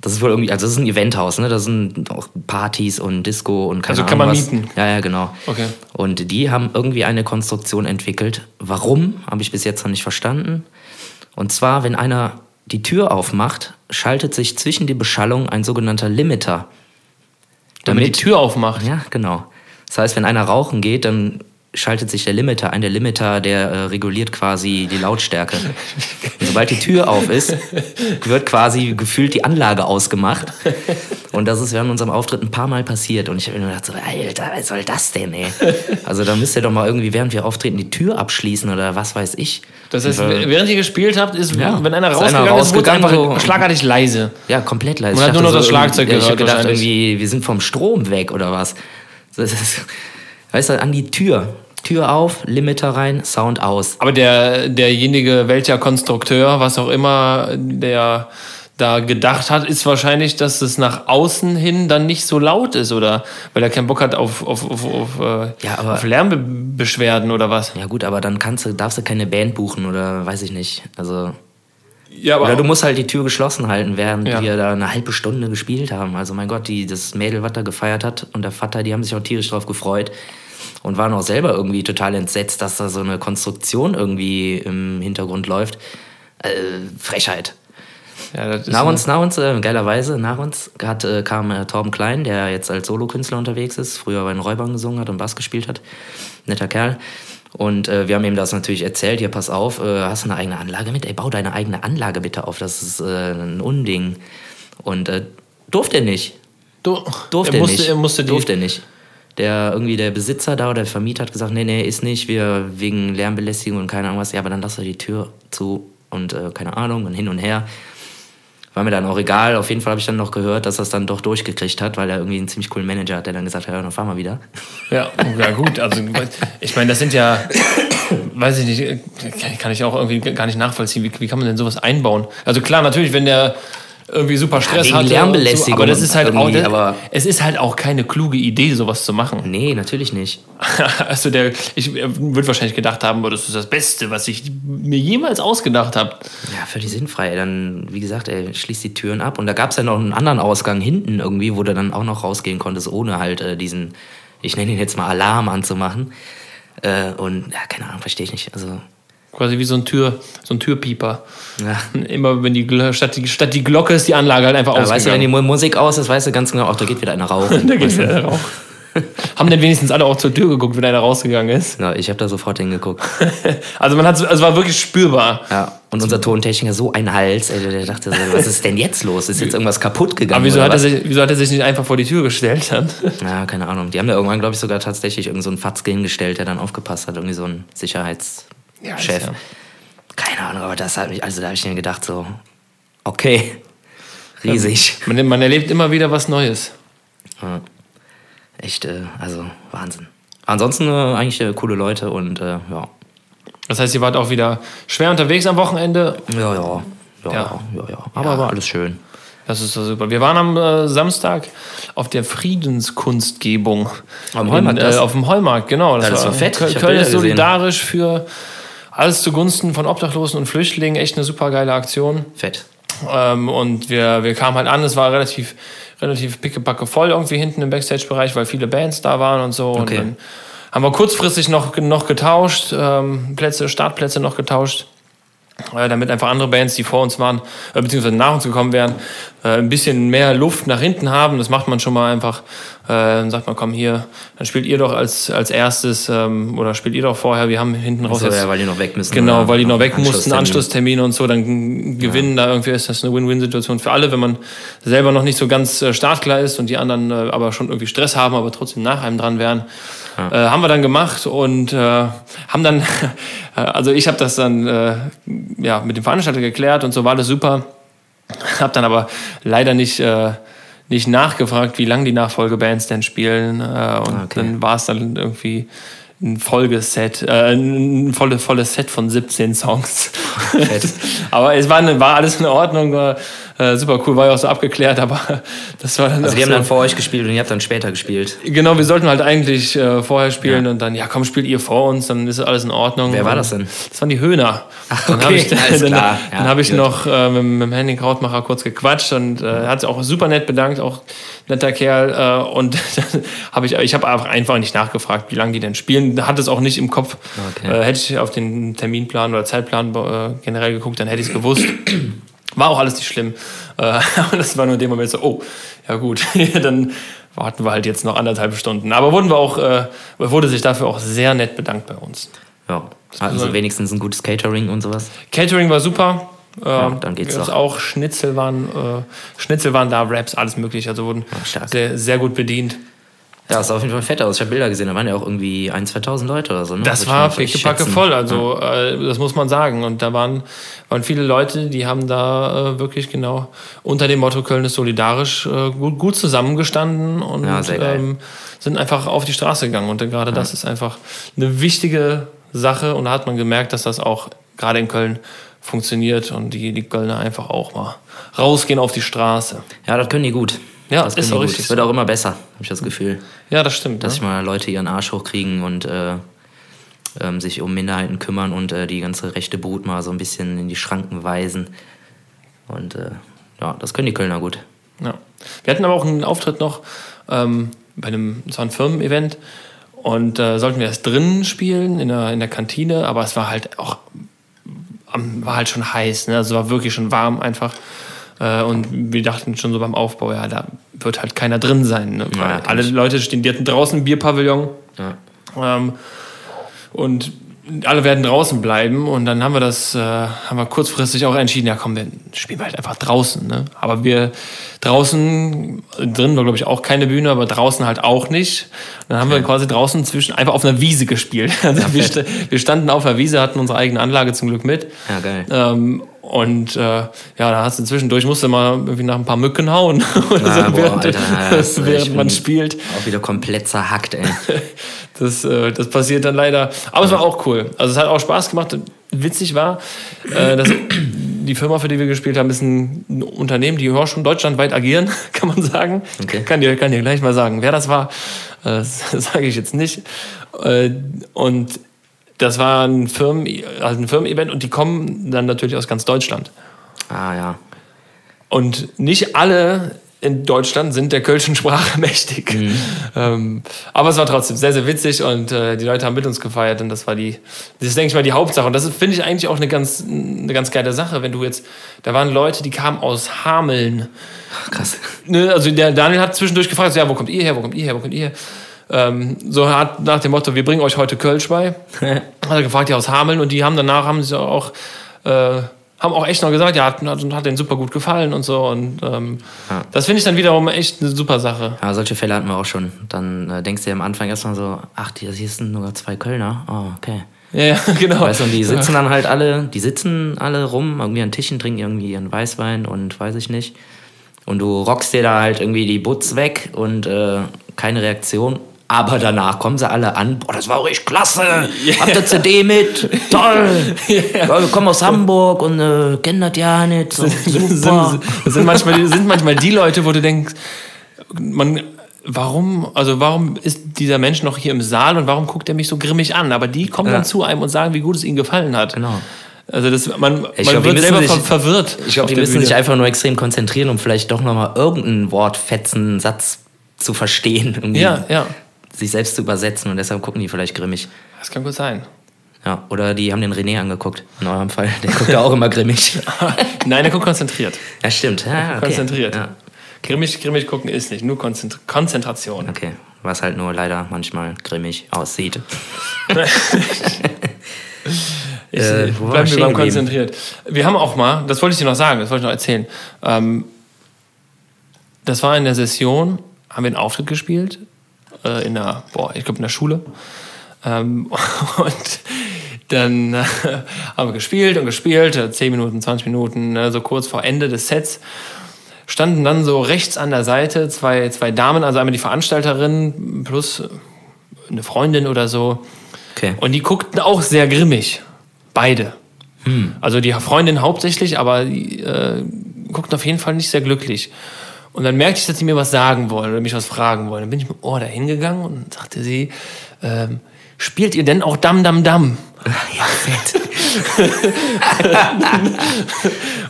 S1: Das ist wohl irgendwie, also das ist ein Eventhaus, ne? Da sind auch Partys und Disco und keine
S2: Also kann
S1: Ahnung
S2: man
S1: was.
S2: mieten?
S1: Ja, ja, genau.
S2: Okay.
S1: Und die haben irgendwie eine Konstruktion entwickelt. Warum, habe ich bis jetzt noch nicht verstanden. Und zwar, wenn einer die Tür aufmacht, schaltet sich zwischen die Beschallung ein sogenannter Limiter.
S2: Damit die Tür aufmacht.
S1: Ja, genau. Das heißt, wenn einer rauchen geht, dann schaltet sich der Limiter ein. Der Limiter, der äh, reguliert quasi die Lautstärke. Und sobald die Tür auf ist, wird quasi gefühlt die Anlage ausgemacht. Und das ist während unserem Auftritt ein paar Mal passiert. Und ich habe mir gedacht, so, Alter, was soll das denn, ey? Also da müsst ihr doch mal irgendwie, während wir auftreten, die Tür abschließen oder was weiß ich.
S2: Das heißt,
S1: Und, äh,
S2: während ihr gespielt habt, ist,
S1: Ja.
S2: wenn einer rausgegangen
S1: einer
S2: ist, wurde
S1: rausgegangen,
S2: einfach
S1: so-
S2: schlagartig leise.
S1: Ja, komplett leise.
S2: Man hat nur noch das Schlagzeug
S1: irgendwie- ja, Ich habe
S2: gehört
S1: gedacht, irgendwie, wir sind vom Strom weg oder was. Das ist, weißt du, an die Tür. Tür auf, Limiter rein, Sound aus.
S2: Aber der, derjenige, welcher Konstrukteur, was auch immer, der da gedacht hat, ist wahrscheinlich, dass es nach außen hin dann nicht so laut ist, oder? Weil er keinen Bock hat auf, auf, auf, auf, äh,
S1: Ja, aber-
S2: auf Lärmbeschwerden oder was?
S1: Ja gut, aber dann kannst du, darfst du keine Band buchen oder weiß ich nicht. Also,
S2: Ja,
S1: oder du musst halt die Tür geschlossen halten, während
S2: Ja.
S1: wir da eine halbe Stunde gespielt haben. Also mein Gott, die, das Mädel, was da gefeiert hat und der Vater, die haben sich auch tierisch drauf gefreut und waren auch selber irgendwie total entsetzt, dass da so eine Konstruktion irgendwie im Hintergrund läuft. Äh, Frechheit.
S2: ja,
S1: Nach uns, nach uns, äh, geilerweise, nach uns hat, äh, kam äh, Torben Klein, der jetzt als Solokünstler unterwegs ist, früher bei den Räubern gesungen hat und Bass gespielt hat. Netter Kerl. Und äh, wir haben ihm das natürlich erzählt, hier pass auf, äh, hast du eine eigene Anlage mit? Ey, bau deine eigene Anlage bitte auf, das ist äh, ein Unding. Und äh, durfte er nicht.
S2: Du,
S1: Durfte
S2: er
S1: er
S2: musste,
S1: nicht.
S2: Er musste die,
S1: durfte er nicht. Der irgendwie der Besitzer da oder der Vermieter hat gesagt, nee, nee, ist nicht, wir wegen Lärmbelästigung und keine Ahnung was. Ja, aber dann lass doch die Tür zu und äh, keine Ahnung und hin und her. War mir dann auch egal. Auf jeden Fall habe ich dann noch gehört, dass er es dann doch durchgekriegt hat, weil er irgendwie einen ziemlich coolen Manager hat, der dann gesagt hat, ja, dann fahren wir wieder.
S2: Ja, ja gut. Also ich meine, das sind ja, weiß ich nicht, kann, kann ich auch irgendwie gar nicht nachvollziehen. Wie, wie kann man denn sowas einbauen? Also klar, natürlich, wenn der irgendwie super Stress
S1: wegen
S2: hat.
S1: Lärmbelästigung
S2: aber das ist halt auch, das,
S1: aber-
S2: es ist halt auch keine kluge Idee, sowas zu machen.
S1: Nee, natürlich nicht.
S2: Also der, ich würde wahrscheinlich gedacht haben, das ist das Beste, was ich mir jemals ausgedacht habe.
S1: Ja, völlig sinnfrei. Dann, wie gesagt, er schließt die Türen ab. Und da gab es ja noch einen anderen Ausgang hinten irgendwie, wo du dann auch noch rausgehen konntest, ohne halt äh, diesen, ich nenne ihn jetzt mal Alarm anzumachen. Äh, und ja, keine Ahnung, verstehe ich nicht. Also,
S2: Quasi wie so ein Tür, so ein Türpieper.
S1: ja.
S2: Immer wenn die, statt die statt die Glocke ist die Anlage halt einfach
S1: Aber weißt du, wenn die
S2: ausgegangen.
S1: Mu- Musik aus ist, weißt du ganz genau, ach, da geht wieder einer rauchen.
S2: da geht's wieder raus. Haben denn wenigstens alle auch zur Tür geguckt, wenn einer rausgegangen ist?
S1: Ja, ich habe da sofort hingeguckt.
S2: Also man hat, also es war wirklich spürbar.
S1: Ja. Und unser Tontechniker so ein Hals, ey, der dachte so, was ist denn jetzt los? Ist jetzt irgendwas kaputt gegangen?
S2: Aber wieso hat, er sich, wieso hat er sich nicht einfach vor die Tür gestellt dann?
S1: Ja, keine Ahnung. Die haben da irgendwann, glaube ich, sogar tatsächlich irgend so einen Fatzke hingestellt, der dann aufgepasst hat. Irgendwie so ein Sicherheitschef.
S2: Ja, ist ja-
S1: Keine Ahnung, aber das hat mich, also da habe ich mir gedacht, so, okay, riesig.
S2: Man, man erlebt immer wieder was Neues.
S1: Ja. Echt, äh, also Wahnsinn. Ansonsten äh, eigentlich äh, coole Leute und äh, ja.
S2: Das heißt, ihr wart auch wieder schwer unterwegs am Wochenende.
S1: Ja, ja. Ja,
S2: Ja.
S1: ja, ja, ja. Aber war alles schön.
S2: Das ist doch super. Wir waren am äh, Samstag auf der Friedenskunstgebung.
S1: Am Heumarkt,
S2: In, äh,
S1: das?
S2: auf dem Heumarkt, genau.
S1: das war fett.
S2: Köl-
S1: Ich hab
S2: Köln
S1: Bilder
S2: ist
S1: gesehen.
S2: solidarisch für alles zugunsten von Obdachlosen und Flüchtlingen. Echt eine super geile Aktion.
S1: Fett.
S2: Ähm, und wir, wir kamen halt an, es war relativ, relativ pickepacke voll irgendwie hinten im Backstage-Bereich, weil viele Bands da waren und so. Und
S1: Okay.
S2: dann haben wir kurzfristig noch, noch getauscht, ähm, Plätze, Startplätze noch getauscht. Äh, damit einfach andere Bands, die vor uns waren, äh, beziehungsweise nach uns gekommen wären, äh, ein bisschen mehr Luft nach hinten haben. Das macht man schon mal einfach. Äh, dann sagt man, komm hier, dann spielt ihr doch als, als erstes ähm, oder spielt ihr doch vorher. Wir haben hinten raus
S1: So,
S2: jetzt
S1: ja, weil die noch weg müssen.
S2: Genau, weil die noch weg mussten,
S1: Anschlusstermin.
S2: Anschlusstermine und so, dann gewinnen da irgendwie ist das eine Win-Win-Situation für alle, wenn man selber noch nicht so ganz äh, startklar ist und die anderen äh, aber schon irgendwie Stress haben, aber trotzdem nach einem dran wären. Äh, haben wir dann gemacht und äh, haben dann, also ich habe das dann äh, ja, mit dem Veranstalter geklärt und so war das super. Hab dann aber leider nicht, äh, nicht nachgefragt, wie lange die Nachfolgebands denn spielen. Äh, und
S1: Okay.
S2: dann war es dann irgendwie ein Folgeset, äh, ein volle, volles Set von 17 Songs. aber es war, war alles in Ordnung, äh, super cool, war ja auch so abgeklärt, aber das war dann
S1: Also wir haben
S2: so.
S1: dann vor euch gespielt und ihr habt dann später gespielt.
S2: Genau, wir sollten halt eigentlich äh, vorher spielen
S1: Ja.
S2: und dann, ja komm, spielt ihr vor uns, dann ist alles in Ordnung.
S1: Wer war
S2: Und
S1: das denn?
S2: Das waren die Höhner.
S1: Ach,
S2: Dann
S1: okay,
S2: ich,
S1: alles
S2: dann,
S1: klar. Ja,
S2: dann habe ich
S1: gut.
S2: noch äh, mit, mit dem Henning Krautmacher kurz gequatscht und äh, er hat sich auch super nett bedankt, auch netter Kerl. Äh, und dann habe ich, ich habe einfach nicht nachgefragt, wie lange die denn spielen. Hat es auch nicht im Kopf.
S1: Okay.
S2: Äh, hätte ich auf den Terminplan oder Zeitplan äh, generell geguckt, dann hätte ich es gewusst. War auch alles nicht schlimm. Äh, aber das war nur in dem Moment so, oh, ja gut, dann warten wir halt jetzt noch anderthalb Stunden. Aber wurden wir auch, äh, wurde sich dafür auch sehr nett bedankt bei uns.
S1: Ja. Hatten sie wenigstens ein gutes Catering und sowas.
S2: Catering war super. Ähm,
S1: dann geht's doch.
S2: auch Schnitzel waren, äh, Schnitzel waren da, Raps, alles mögliche. Also wurden sehr, sehr gut bedient.
S1: Ja, das sah auf jeden Fall fett aus. Ich habe Bilder gesehen, da waren ja auch irgendwie 1.000, 2.000 Leute oder so. Ne?
S2: Das
S1: ich
S2: war pickepacke voll, also äh, das muss man sagen. Und da waren, waren viele Leute, die haben da äh, wirklich genau unter dem Motto Köln ist solidarisch äh, gut, gut zusammengestanden und
S1: Ja,
S2: ähm, sind einfach auf die Straße gegangen. Und gerade das ist einfach eine wichtige Sache und da hat man gemerkt, dass das auch gerade in Köln funktioniert und die, die Kölner einfach auch mal rausgehen auf die Straße.
S1: Ja, das können die gut.
S2: Ja,
S1: das
S2: ist auch richtig.
S1: Es wird
S2: so.
S1: auch immer besser, habe ich das Gefühl.
S2: Ja, das stimmt.
S1: Dass
S2: ne?
S1: sich mal Leute ihren Arsch hochkriegen und äh, ähm, sich um Minderheiten kümmern und äh, die ganze rechte Brut mal so ein bisschen in die Schranken weisen. Und äh, ja, das können die Kölner gut.
S2: Ja. Wir hatten aber auch einen Auftritt noch ähm, bei einem, es war ein Firmen-Event und äh, sollten wir erst drinnen spielen in der, in der Kantine, aber es war halt auch am- war halt schon heiß, ne? also es war wirklich schon warm einfach. Äh, und wir dachten schon so beim Aufbau, ja, da wird halt keiner drin sein. Ne?
S1: Ja,
S2: alle. Leute stehen, die hatten draußen ein Bierpavillon.
S1: Ja.
S2: Ähm, und alle werden draußen bleiben und dann haben wir das, äh, haben wir kurzfristig auch entschieden, ja komm, dann spielen wir halt einfach draußen. Ne? Aber wir draußen, drin war glaube ich auch keine Bühne, aber draußen halt auch nicht. Und dann haben wir quasi draußen zwischen, einfach auf einer Wiese gespielt. Also wir, st wir, standen auf der Wiese, hatten unsere eigene Anlage zum Glück mit.
S1: Ja, geil.
S2: Ähm, und äh, ja, da hast du zwischendurch musst du mal irgendwie nach ein paar Mücken hauen, oder
S1: Ja,
S2: so,
S1: boah,
S2: während,
S1: Alter, das-
S2: während man spielt.
S1: Auch wieder komplett zerhackt, ey.
S2: Das, äh, das passiert dann leider. Aber es war auch cool. Also es hat auch Spaß gemacht. Witzig war, äh, dass die Firma, für die wir gespielt haben, ist ein, ein Unternehmen, die auch schon deutschlandweit agieren, kann man sagen.
S1: Okay.
S2: Kann dir, kann dir gleich mal sagen, wer das war. Äh, das sage ich jetzt nicht. Äh, und das war ein Firmen, also ein Firmen-Event und die kommen dann natürlich aus ganz Deutschland.
S1: Ah, ja.
S2: Und nicht alle in Deutschland sind der kölschen Sprache mächtig. Ähm, aber es war trotzdem sehr, sehr witzig und äh, die Leute haben mit uns gefeiert und das war die, das ist, denke ich mal, die Hauptsache. Und das finde ich eigentlich auch eine ganz, eine ganz geile Sache, wenn du jetzt, da waren Leute, die kamen aus Hameln.
S1: Krass.
S2: Ne, also der Daniel hat zwischendurch gefragt, so, ja, wo kommt ihr her, wo kommt ihr her, wo kommt ihr her? Ähm, so hat nach dem Motto, wir bringen euch heute Kölsch bei. hat er gefragt, ja, aus Hameln und die haben danach, haben sie auch, äh, haben auch echt noch gesagt, ja, hat, hat, denen super gut gefallen und so und ähm,
S1: Ja.
S2: das finde ich dann wiederum echt eine super Sache.
S1: Ja, solche Fälle hatten wir auch schon. Dann äh, denkst du dir am Anfang erstmal so, ach, hier sind nur zwei Kölner. Oh, okay.
S2: Ja, ja genau.
S1: Weißt du, und die sitzen dann halt alle, die sitzen alle rum, irgendwie an Tischen, trinken irgendwie ihren Weißwein und weiß ich nicht. Und du rockst dir da halt irgendwie die Butz weg und äh, keine Reaktion. Aber danach kommen sie alle an. Boah, das war echt klasse. Habt ihr CD mit? Toll. ja. wir kommen aus Hamburg und äh, kennen das ja nicht. So, super.
S2: sind, das sind, manchmal, sind manchmal die Leute, wo du denkst, man, warum, also warum ist dieser Mensch noch hier im Saal und warum guckt er mich so grimmig an? Aber die kommen
S1: Ja.
S2: dann zu einem und sagen, wie gut es ihnen gefallen hat.
S1: Genau.
S2: Also das, man, man
S1: Ich glaub, die
S2: wird selber
S1: sich-
S2: ver verwirrt.
S1: Ich glaube, die müssen
S2: Bühne.
S1: sich einfach nur extrem konzentrieren, um vielleicht doch nochmal irgendein Wort, Fetzen, Satz zu verstehen. Irgendwie
S2: Ja, ja.
S1: Sich selbst zu übersetzen und deshalb gucken die vielleicht grimmig.
S2: Das kann gut sein.
S1: Ja, oder die haben den René angeguckt, in eurem Fall. Der guckt ja auch immer grimmig.
S2: Nein, er guckt konzentriert.
S1: Ja, stimmt. Ja, okay.
S2: Konzentriert.
S1: Ja,
S2: Grimmig, grimmig gucken ist nicht, nur Konzentr Konzentration.
S1: okay. Was halt nur leider manchmal grimmig aussieht.
S2: Ich,
S1: Äh,
S2: äh,
S1: wo war
S2: bleiben
S1: ich
S2: wir beim konzentriert. Wir haben auch mal, das wollte ich dir noch sagen, das wollte ich noch erzählen. Ähm, das war in der Session, haben wir einen Auftritt gespielt, äh, in der, boah, ich glaube in der Schule. Ähm, und dann äh, haben wir gespielt und gespielt, äh, 10 Minuten, 20 Minuten, äh, so kurz vor Ende des Sets. Standen dann so rechts an der Seite zwei, zwei Damen, also einmal die Veranstalterin plus eine Freundin oder so.
S1: Okay.
S2: Und die guckten auch sehr grimmig. Beide. Also die Freundin hauptsächlich, aber die äh, guckten auf jeden Fall nicht sehr glücklich. Und dann merkte ich, dass sie mir was sagen wollen oder mich was fragen wollen. Dann bin ich mit dem Ohr da hingegangen und sagte sie, ähm, spielt ihr denn auch Dam Dam Dam?
S1: ja, fett.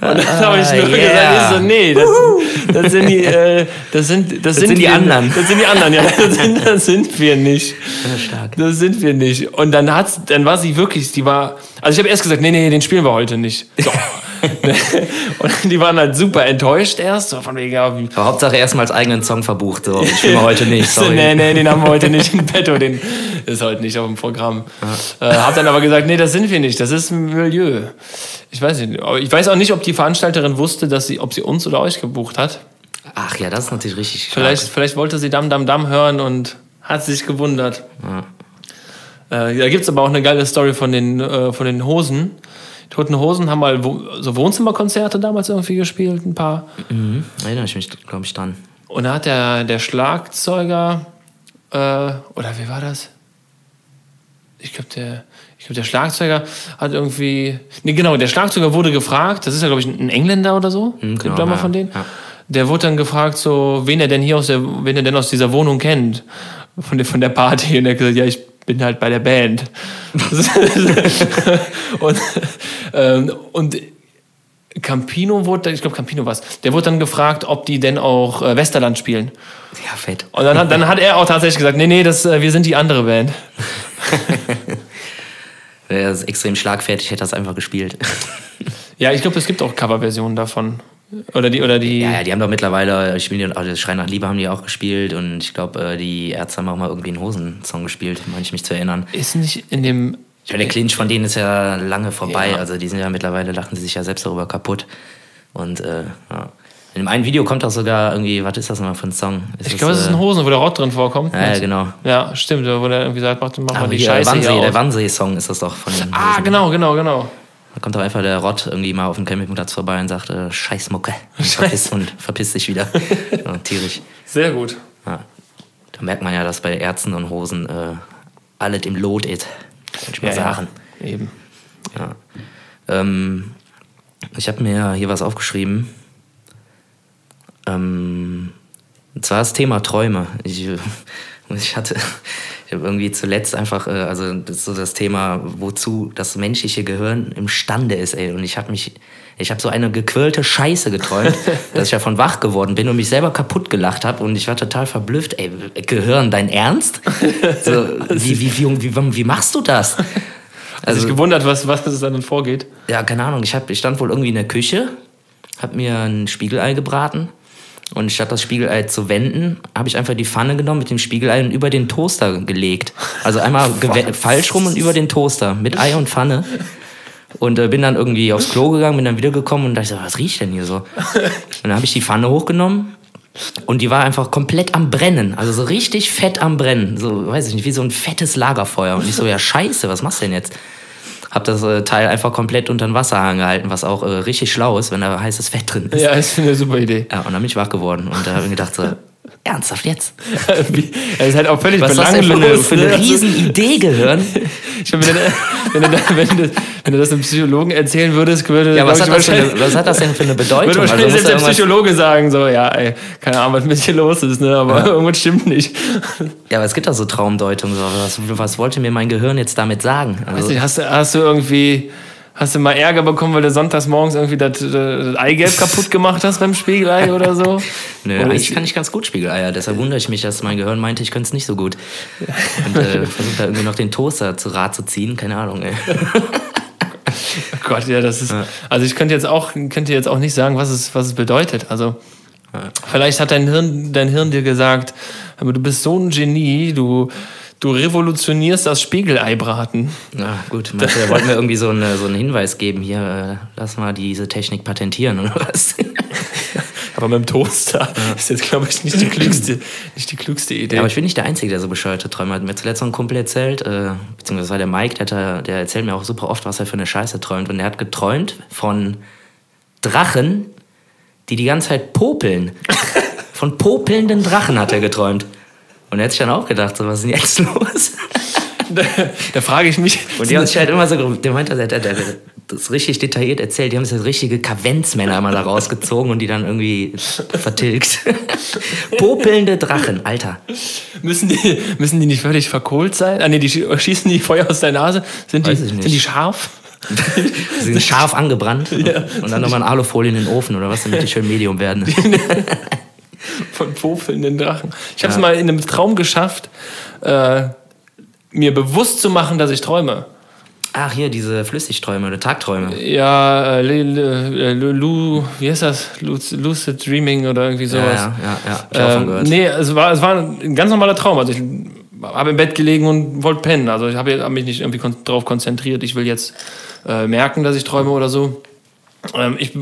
S2: Und dann habe ich nur
S1: Ah, yeah.
S2: gesagt, ich so, nee, das, das sind die, äh, das sind, das,
S1: sind die
S2: wir,
S1: anderen.
S2: Das sind die anderen, ja, das sind, das sind wir nicht.
S1: Ja, stark.
S2: Das sind wir nicht. Und dann hat's, dann war sie wirklich, die war, also ich habe erst gesagt, nee, nee, den spielen wir heute nicht. So. und die waren halt super enttäuscht erst, so von wegen, ja,
S1: Aber Hauptsache erstmal als eigenen Song verbucht. So, ich spiele heute nicht,
S2: so,
S1: sorry.
S2: nee, nee, den haben wir heute nicht im Petto, den ist heute nicht auf dem Programm. Äh, hab dann aber gesagt, nee, das sind wir nicht, das ist ein Milieu. Ich weiß nicht, aber ich weiß auch nicht, ob die Veranstalterin wusste, dass sie, ob sie uns oder euch gebucht hat.
S1: Ach ja, das ist natürlich richtig stark.
S2: Vielleicht, vielleicht wollte sie Dam Dam Dam hören und hat sich gewundert. Äh, da gibt es aber auch eine geile Story von den, äh, von den Hosen. Toten Hosen haben mal so Wohnzimmerkonzerte damals irgendwie gespielt, ein paar.
S1: Mhm. Erinnere ich mich, glaube ich, dran.
S2: Und da hat der, der Schlagzeuger, äh, oder wie war das? Ich glaube, der, ich glaub, der Schlagzeuger hat irgendwie. Nee, genau, der Schlagzeuger wurde gefragt, das ist ja, glaube ich, ein Engländer oder so,
S1: Mhm,
S2: der
S1: genau,
S2: Drummer
S1: ja,
S2: von denen.
S1: ja.
S2: Der wurde dann gefragt, so, wen er denn hier aus der, wen er denn aus dieser Wohnung kennt, von der, von der Party. Und er hat gesagt, ja, ich bin halt bei der Band. und, ähm, und Campino wurde, ich glaube Campino war's, der wurde dann gefragt, ob die denn auch äh, Westerland spielen.
S1: Ja, fett.
S2: Und dann hat, dann hat er auch tatsächlich gesagt, nee, nee, das, äh, wir sind die andere Band.
S1: Er ist extrem schlagfertig, hätte das einfach gespielt.
S2: Ja, ich glaube, es gibt auch Coverversionen davon. Oder die, oder die.
S1: Ja, ja, die haben doch mittlerweile, spielen die, also Schrei nach Liebe haben die auch gespielt und ich glaube, äh, die Ärzte haben auch mal irgendwie einen Hosensong gespielt, meine ich mich zu erinnern.
S2: Ist nicht in dem
S1: Ich meine, der Clinch von denen ist ja lange vorbei.
S2: Ja.
S1: Also die sind ja mittlerweile, lachen sie sich ja selbst darüber kaputt. Und äh, ja. In dem einen Video kommt auch sogar irgendwie, was ist das nochmal für ein Song? Ist
S2: Ich glaube, es ist ein Hosen, wo der Rott drin vorkommt.
S1: Ja, ja, genau.
S2: Ja, stimmt, wo der irgendwie sagt, mach, mach mal
S1: Aber
S2: die
S1: hier,
S2: Scheiße
S1: Wannsee,
S2: hier
S1: der. Wannsee-Song ist das doch von den
S2: Ah,
S1: Hosen.
S2: genau, genau, genau.
S1: Da kommt doch einfach der Rott irgendwie mal auf dem Campingplatz vorbei und sagt, äh, scheiß Mucke. Und verpiss, und verpiss dich wieder. ja, tierisch.
S2: Sehr gut.
S1: Ja. Da merkt man ja, dass bei Ärzten und Hosen äh, alles im Lot ist. Kann ich mal sagen.
S2: Eben.
S1: Ja. Ähm, ich habe mir hier was aufgeschrieben. Ähm, und zwar das Thema Träume. Ich, ich hatte, ich habe irgendwie zuletzt einfach, äh, also das so das Thema, wozu das menschliche Gehirn imstande ist, ey. Und ich habe mich, ich habe so eine gequirlte Scheiße geträumt, dass ich davon wach geworden bin und mich selber kaputt gelacht habe und ich war total verblüfft, ey, Gehirn, dein Ernst? So, wie, wie, wie, wie, wie machst du das?
S2: Also ich gewundert, was, was es dann vorgeht.
S1: Ja, keine Ahnung. Ich, hab, ich stand wohl irgendwie in der Küche, hab mir ein Spiegelei gebraten und statt das Spiegelei zu wenden, habe ich einfach die Pfanne genommen mit dem Spiegelei und über den Toaster gelegt. Also einmal falsch rum und über den Toaster mit Ei und Pfanne. Und äh, bin dann irgendwie aufs Klo gegangen, bin dann wiedergekommen und dachte so, was riecht denn hier so? Und dann habe ich die Pfanne hochgenommen und die war einfach komplett am Brennen. Also so richtig fett am Brennen. So, weiß ich nicht, wie so ein fettes Lagerfeuer. Und ich so, ja scheiße, was machst du denn jetzt? Hab das äh, Teil einfach komplett unter den Wasserhahn gehalten, was auch äh, richtig schlau ist, wenn da heißes Fett drin ist.
S2: Ja, ist eine super Idee.
S1: Ja, und dann bin ich wach geworden und da habe ich gedacht so, ernsthaft jetzt?
S2: Er ist halt auch völlig
S1: Was das denn für eine,
S2: belanglos.
S1: für eine
S2: ne? Also,
S1: Riesenidee gehören?
S2: Ich meine, wenn, du- wenn, du wenn, du, du das einem Psychologen erzählen würdest, würde
S1: Ja, was hat, eine, was hat das denn für eine
S2: würde
S1: Bedeutung? Also
S2: wahrscheinlich
S1: muss
S2: selbst
S1: ja
S2: der Psychologe sagen, so, ja, ey, keine Ahnung, was mit dir los ist, ne? aber irgendwas stimmt nicht.
S1: ja, aber es gibt doch so Traumdeutungen. So. Was, was wollte mir mein Gehirn jetzt damit sagen? Also,
S2: nicht, hast, du, hast du irgendwie, hast du mal Ärger bekommen, weil du sonntags morgens irgendwie das, das Eigelb kaputt gemacht hast beim Spiegelei oder so?
S1: nö,
S2: Oder
S1: eigentlich kann ich ganz gut Spiegeleier. Deshalb wundere ich mich, dass mein Gehirn meinte, ich könnte es nicht so gut. Und äh, versucht da irgendwie noch den Toaster zu Rad zu ziehen. Keine Ahnung, ey.
S2: Oh Gott, ja, das ist. Also ich könnte jetzt auch, könnte jetzt auch nicht sagen, was es, was es bedeutet. Also vielleicht hat dein Hirn, dein Hirn dir gesagt, aber du bist so ein Genie, du, du revolutionierst das Spiegeleibraten.
S1: Na gut, meinst du, er wollte mir irgendwie so, eine, so einen Hinweis geben, hier, äh, lass mal diese Technik patentieren oder was?
S2: Aber mit dem Toaster ist jetzt, glaube ich, nicht die klügste, nicht die klügste Idee.
S1: Ja, aber ich bin nicht der Einzige, der so bescheuerte Träume hat. Mir hat zuletzt noch ein Kumpel erzählt, äh, beziehungsweise war der Mike, der, der erzählt mir auch super oft, was er für eine Scheiße träumt. Und er hat geträumt von Drachen, die die ganze Zeit popeln. von popelnden Drachen hat er geträumt. Und er hat sich dann auch gedacht, so, was ist denn jetzt los?
S2: da, da frage ich mich.
S1: Und die haben sich halt immer so, der meinte, der, der, der, das richtig detailliert erzählt, die haben sich so richtige Kavenzmänner immer da rausgezogen und die dann irgendwie vertilgt. Popelnde Drachen, Alter.
S2: Müssen die, müssen die nicht völlig verkohlt sein? Ah, nee, die schie- schießen die Feuer aus der Nase? Sind die,
S1: Weiß ich nicht.
S2: sind die scharf?
S1: Sie sind scharf angebrannt und dann nochmal eine Alufolie in den Ofen oder was, damit die schön Medium werden.
S2: Von popelnden Drachen. Ich habe es mal in einem Traum geschafft, äh, mir bewusst zu machen, dass ich träume.
S1: Ach, hier, diese Flüssigträume oder Tagträume.
S2: Ja, äh, äh, Lu, wie heißt das? Lu- Lucid Dreaming oder irgendwie
S1: Ja,
S2: sowas.
S1: ja, ja, ja.
S2: Ähm,
S1: gehört.
S2: nee, es war, es war ein ganz normaler Traum. Also ich habe im Bett gelegen und wollte pennen. Also ich habe hab mich nicht irgendwie kon darauf konzentriert, ich will jetzt äh, merken, dass ich träume oder so. Ähm, ich,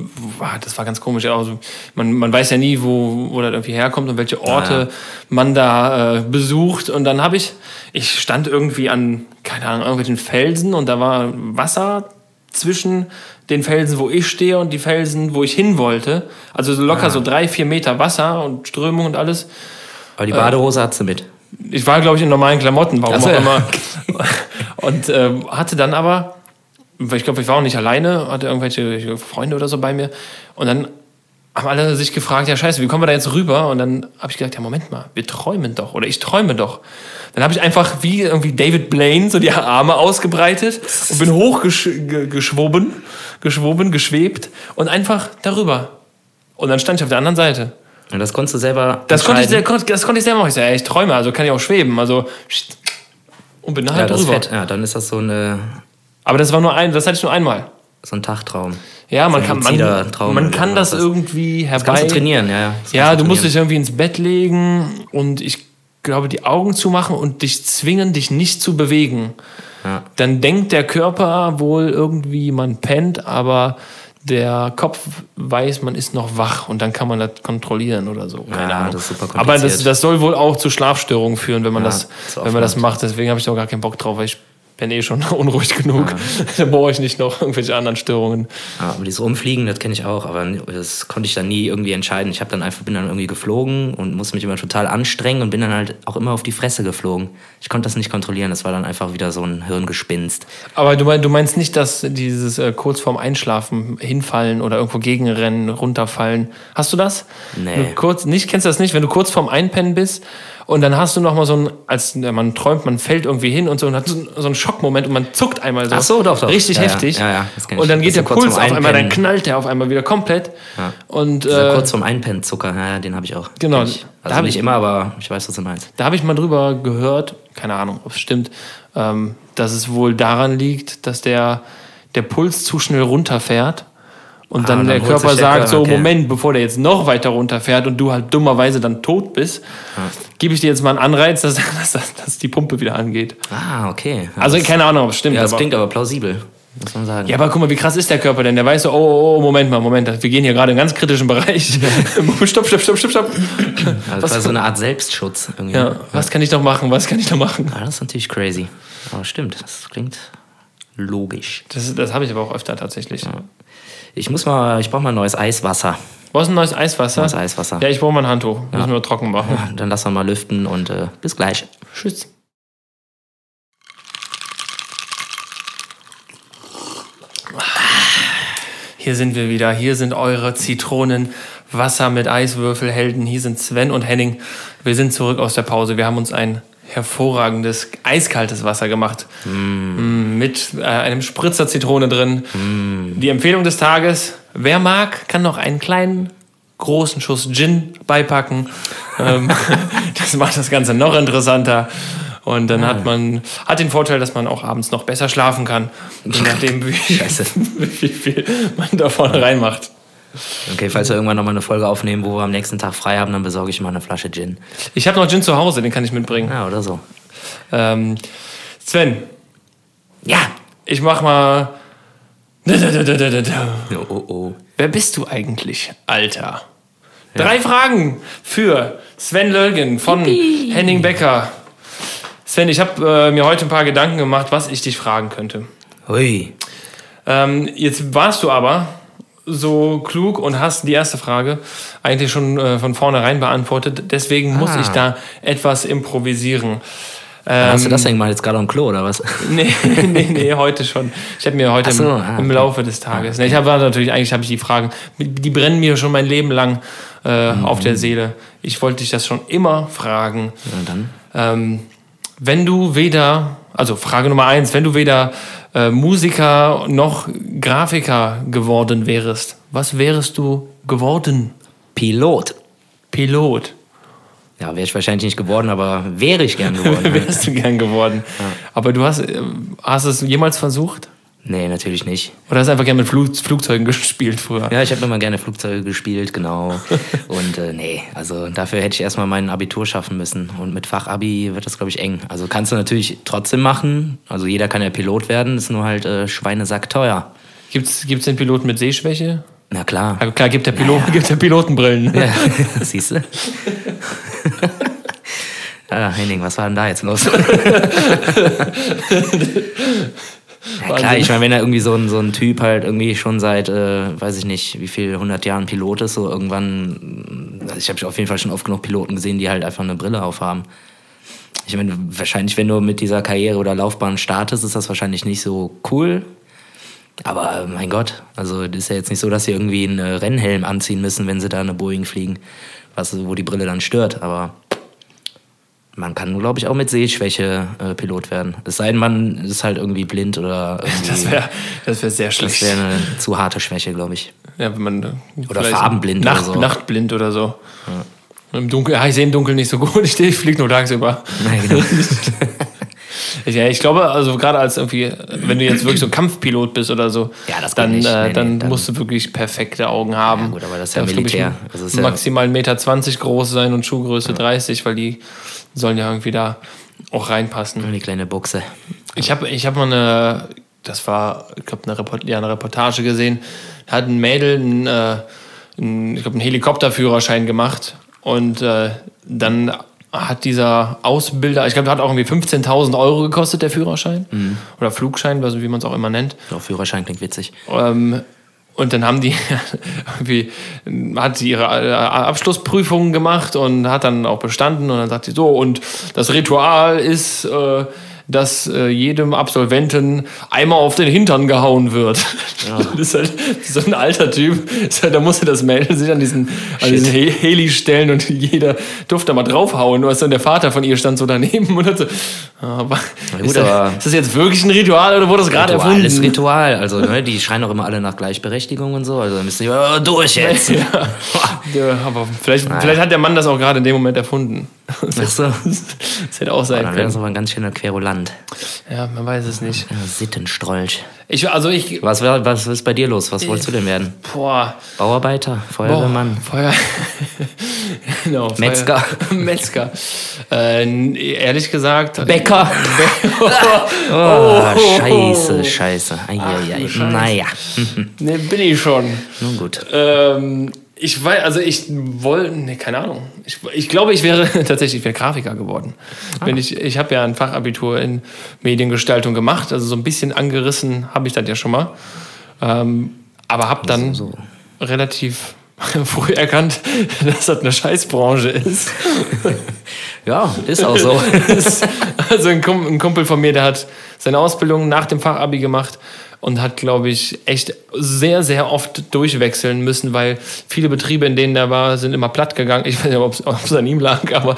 S2: ah, das war ganz komisch. Also man, man weiß ja nie, wo, wo das irgendwie herkommt und welche Orte
S1: ja.
S2: man da äh, besucht. Und dann habe ich, ich stand irgendwie an, keine Ahnung, irgendwelchen Felsen und da war Wasser zwischen den Felsen, wo ich stehe und die Felsen, wo ich hin wollte. Also so locker so drei, vier Meter Wasser und Strömung und alles.
S1: Aber die Badehose hat sie mit.
S2: Ich war, glaube ich, in normalen Klamotten, warum
S1: so,
S2: auch
S1: ja.
S2: immer. Und ähm, hatte dann aber, ich glaube, ich war auch nicht alleine, hatte irgendwelche Freunde oder so bei mir. Und dann haben alle sich gefragt, ja scheiße, wie kommen wir da jetzt rüber? Und dann habe ich gedacht, ja Moment mal, wir träumen doch oder ich träume doch. Dann habe ich einfach wie irgendwie David Blaine so die Arme ausgebreitet und bin hochgeschwoben, geschwoben, geschwebt und einfach darüber. Und dann stand ich auf der anderen Seite.
S1: Und das konntest du selber.
S2: Das konnte, ich, das konnte ich selber machen. Ich sag, ey, ich träume, also kann ich auch schweben. Also und bin dann
S1: Ja,
S2: drüber.
S1: fett. Ja, dann ist das so, eine,
S2: Aber das war nur ein, das hatte ich nur einmal.
S1: so ein Tagtraum.
S2: Ja, man
S1: So
S2: kann, man,
S1: Traum
S2: man kann das irgendwie
S1: Das
S2: herbei.
S1: kannst du trainieren, ja. ja. Das
S2: Ja, du musst dich
S1: trainieren.
S2: irgendwie ins Bett legen und ich glaube, die Augen zumachen und dich zwingen, dich nicht zu bewegen. dann denkt der Körper wohl irgendwie, man pennt, aber der Kopf weiß, man ist noch wach und dann kann man das kontrollieren oder so. Keine
S1: Ja,
S2: Ahnung.
S1: das ist super
S2: aber das, das soll wohl auch zu Schlafstörungen führen, wenn man,
S1: Ja,
S2: das,
S1: zu
S2: wenn man das macht. Deswegen habe ich da gar keinen Bock drauf, weil ich bin eh schon unruhig genug. da brauche ich nicht noch irgendwelche anderen Störungen.
S1: Ja, aber dieses Rumfliegen, das kenne ich auch, aber das konnte ich dann nie irgendwie entscheiden. Ich habe dann einfach bin dann irgendwie geflogen und musste mich immer total anstrengen und bin dann halt auch immer auf die Fresse geflogen. Ich konnte das nicht kontrollieren, das war dann einfach wieder so ein Hirngespinst.
S2: Aber du, mein, du meinst nicht, dass dieses äh, kurz vorm Einschlafen hinfallen oder irgendwo gegenrennen, runterfallen. Hast du das?
S1: Nee.
S2: Du kurz, nicht, kennst du das nicht, wenn du kurz vorm Einpennen bist und dann hast du noch mal so ein, als äh, man träumt, man fällt irgendwie hin und so und hat so, so einen Schockmoment und man zuckt einmal so.
S1: Ach so, doch, doch.
S2: Richtig
S1: Ja, ja.
S2: heftig.
S1: Ja, ja, das kenn ich.
S2: und dann geht der Puls auf einmal, dann
S1: Einpennen.
S2: knallt der auf einmal wieder komplett. Und
S1: Dieser
S2: äh,
S1: kurz vorm Einpennzucker, ja, ja, den habe ich auch.
S2: Genau,
S1: Ich.
S2: da
S1: Also nicht
S2: ich-
S1: immer, aber ich weiß, was du meinst.
S2: Da habe ich mal drüber gehört, keine Ahnung, ob es stimmt, ähm, dass es wohl daran liegt, dass der, der Puls zu schnell runterfährt und
S1: Ah,
S2: dann
S1: dann
S2: der Körper sagt, so
S1: okay.
S2: Moment, bevor der jetzt noch weiter runterfährt und du halt dummerweise dann tot bist, gebe ich dir jetzt mal einen Anreiz, dass, dass, dass, die Pumpe wieder angeht.
S1: Ah, okay. Ja,
S2: Also
S1: das,
S2: keine Ahnung, ob es stimmt.
S1: ja, das
S2: aber,
S1: klingt aber plausibel, muss man sagen.
S2: ja, aber guck mal, wie krass ist der Körper denn? Der weiß so, oh, oh, oh, Moment mal, Moment, wir gehen hier gerade in einen ganz kritischen Bereich. stopp, stopp, stopp, stopp, stopp.
S1: also
S2: was-
S1: so eine Art Selbstschutz irgendwie.
S2: Ja, was kann ich noch machen? Was kann ich noch machen?
S1: Ah, das ist natürlich crazy. Aber stimmt, das klingt logisch.
S2: Das, das habe ich aber auch öfter tatsächlich.
S1: Ich muss mal, ich brauche mal neues Eiswasser.
S2: Brauchst ein neues Eiswasser?
S1: Neues Eiswasser.
S2: Ja, ich brauche mal ein Handtuch. Müssen wir trocken machen.
S1: Dann lassen wir mal lüften und äh, bis gleich.
S2: Tschüss. Hier sind wir wieder. Hier sind eure Zitronen, Wasser mit Eiswürfelhelden. Hier sind Sven und Henning. Wir sind zurück aus der Pause. Wir haben uns ein hervorragendes, eiskaltes Wasser gemacht. Mm, Mit äh, einem Spritzer Zitrone drin. Die Empfehlung des Tages. Wer mag, kann noch einen kleinen, großen Schuss Gin beipacken. ähm, das macht das Ganze noch interessanter. Und dann hat man hat den Vorteil, dass man auch abends noch besser schlafen kann, je nachdem, wie, wie viel man davon reinmacht.
S1: Okay, falls wir irgendwann nochmal eine Folge aufnehmen, wo wir am nächsten Tag frei haben, dann besorge ich mal eine Flasche Gin.
S2: Ich habe noch Gin zu Hause, den kann ich mitbringen.
S1: Ja, oder so.
S2: Ähm, Sven,
S1: Ja.
S2: ich mach mal.
S1: Oh, oh, oh.
S2: Wer bist du eigentlich, Alter? Drei Fragen für Sven Lölgen von Henning Becker. Sven, ich habe äh, mir heute ein paar Gedanken gemacht, was ich dich fragen könnte.
S1: Hui.
S2: Ähm, jetzt warst du aber so klug und hast die erste Frage eigentlich schon äh, von vornherein beantwortet. Deswegen muss
S1: Ah.
S2: ich da etwas improvisieren.
S1: Hast du
S2: Ähm,
S1: das denn gemacht? Jetzt gerade am Klo, oder was?
S2: Nee, nee, nee, heute schon. Ich habe mir heute
S1: so,
S2: im,
S1: ah,
S2: im
S1: okay.
S2: Laufe des Tages. Nee, ich habe natürlich, eigentlich habe ich die Fragen, die brennen mir schon mein Leben lang äh, auf der Seele. Ich wollte dich das schon immer fragen.
S1: Na dann.
S2: Ähm, wenn du weder, also Frage Nummer eins, wenn du weder äh, Musiker noch Grafiker geworden wärest, was wärest du geworden?
S1: Pilot.
S2: Pilot.
S1: Ja, wäre ich wahrscheinlich nicht geworden, aber wäre ich gern geworden.
S2: wärst du gern geworden. Aber du hast, äh, hast es jemals versucht?
S1: Nee, natürlich nicht.
S2: Oder hast du einfach gerne mit Flug, Flugzeugen gespielt früher?
S1: Ja, ich habe immer gerne Flugzeuge gespielt, genau. Und äh, nee, also dafür hätte ich erstmal mein Abitur schaffen müssen. Und mit Fachabi wird das, glaube ich, eng. Also kannst du natürlich trotzdem machen. Also jeder kann ja Pilot werden, ist nur halt äh, Schweinesack teuer.
S2: Gibt's, gibt's den Piloten mit Sehschwäche?
S1: Na klar.
S2: Ja, klar, gibt der, Pilot, gibt der Pilotenbrillen.
S1: Ja, siehst du? ja, Henning, was war denn da jetzt los? Ja, klar, ich meine, wenn er irgendwie so ein, so ein Typ halt irgendwie schon seit, äh, weiß ich nicht, wie viel, 100 Jahren Pilot ist, so irgendwann, also ich habe auf jeden Fall schon oft genug Piloten gesehen, die halt einfach eine Brille aufhaben. Ich meine, wahrscheinlich, wenn du mit dieser Karriere oder Laufbahn startest, ist das wahrscheinlich nicht so cool. Aber äh, mein Gott, also das ist ja jetzt nicht so, dass sie irgendwie einen äh, Rennhelm anziehen müssen, wenn sie da eine Boeing fliegen, was, wo die Brille dann stört. Aber man kann, glaube ich, auch mit Sehschwäche äh, Pilot werden. Es sei denn, man ist halt irgendwie blind oder irgendwie.
S2: Das wäre das wär sehr
S1: Das
S2: schlecht.
S1: wäre eine zu harte Schwäche, glaube ich.
S2: ja, wenn man, äh,
S1: Oder farbenblind
S2: Nacht,
S1: oder so.
S2: Nachtblind oder so. Im Dunkeln, ja, ich sehe im Dunkeln nicht so gut. Ich, ich fliege nur tagsüber.
S1: Ja, genau.
S2: Ja, ich glaube, also gerade als irgendwie, wenn du jetzt wirklich so Kampfpilot bist oder so,
S1: Ja, das geht
S2: dann,
S1: nicht.
S2: äh,
S1: Nee,
S2: dann,
S1: nee, dann-
S2: musst du wirklich perfekte Augen haben.
S1: Ja, gut, aber das ist ja
S2: glaub ich,
S1: Militär. Also ist ja-
S2: maximal 1,20 Meter groß sein und Schuhgröße 30, weil die sollen ja irgendwie da auch reinpassen.
S1: Die kleine Buchse.
S2: Ich habe ich hab mal eine, das war, ich glaube, eine, Report, ja, eine Reportage gesehen. Da hat ein Mädel einen, äh, einen, ich glaub, einen Helikopterführerschein gemacht und äh, dann hat dieser Ausbilder, ich glaube, der hat auch irgendwie 15.000 Euro gekostet, der Führerschein.
S1: Mhm.
S2: Oder Flugschein, also wie man es auch immer nennt.
S1: Ja, Führerschein klingt witzig.
S2: Ähm, und dann haben die irgendwie, hat sie ihre äh, Abschlussprüfungen gemacht und hat dann auch bestanden. Und dann sagt sie so, und das Ritual ist, äh, dass äh, jedem Absolventen einmal auf den Hintern gehauen wird. Das ist halt so ein alter Typ. Das halt, da musste das melden, sich an diesen, an diesen He- Heli stellen und jeder durfte da mal draufhauen. Nur dann der Vater von ihr stand so daneben und hat so, ah, aber,
S1: gut,
S2: ist, das,
S1: aber-
S2: ist das jetzt wirklich ein Ritual oder wurde das gerade erfunden?
S1: ist Ritual. Also, ne, die schreien auch immer alle nach Gleichberechtigung und so. Also, dann müssen die oh, durch jetzt.
S2: Ja, aber vielleicht, vielleicht hat der Mann das auch gerade in dem Moment erfunden.
S1: Ach so.
S2: Das hätte auch sein
S1: Dann wäre das
S2: können.
S1: aber ein ganz schöner Querulant.
S2: Ja, man weiß es nicht.
S1: Ja, Sittenstrolch.
S2: Ich, also ich,
S1: Was, was ist bei dir los? Was wolltest du denn werden?
S2: boah,
S1: Bauarbeiter? Feuerwehrmann?
S2: Boah, Feuer. genau, Feuer-
S1: Metzger.
S2: Metzger. Äh, ehrlich gesagt.
S1: Bäcker? oh, scheiße, scheiße.
S2: Ach, du
S1: Eieiei.
S2: Scheiße.
S1: Naja,
S2: Ne, bin ich schon.
S1: nun gut.
S2: Ähm, ich weiß, also ich wollte, ne, keine Ahnung. Ich, ich glaube, ich wäre tatsächlich, ich wäre Grafiker geworden. Wenn ich ich habe ja ein Fachabitur in Mediengestaltung gemacht, also so ein bisschen angerissen habe ich das ja schon mal. Ähm, aber habe dann
S1: So,
S2: relativ früh erkannt, dass das eine Scheißbranche ist.
S1: Ja, ist auch so.
S2: Also ein Kumpel, ein Kumpel von mir, der hat seine Ausbildung nach dem Fachabi gemacht und hat, glaube ich, echt sehr, sehr oft durchwechseln müssen, weil viele Betriebe, in denen er war, sind immer platt gegangen. Ich weiß nicht, ob es an ihm lag, aber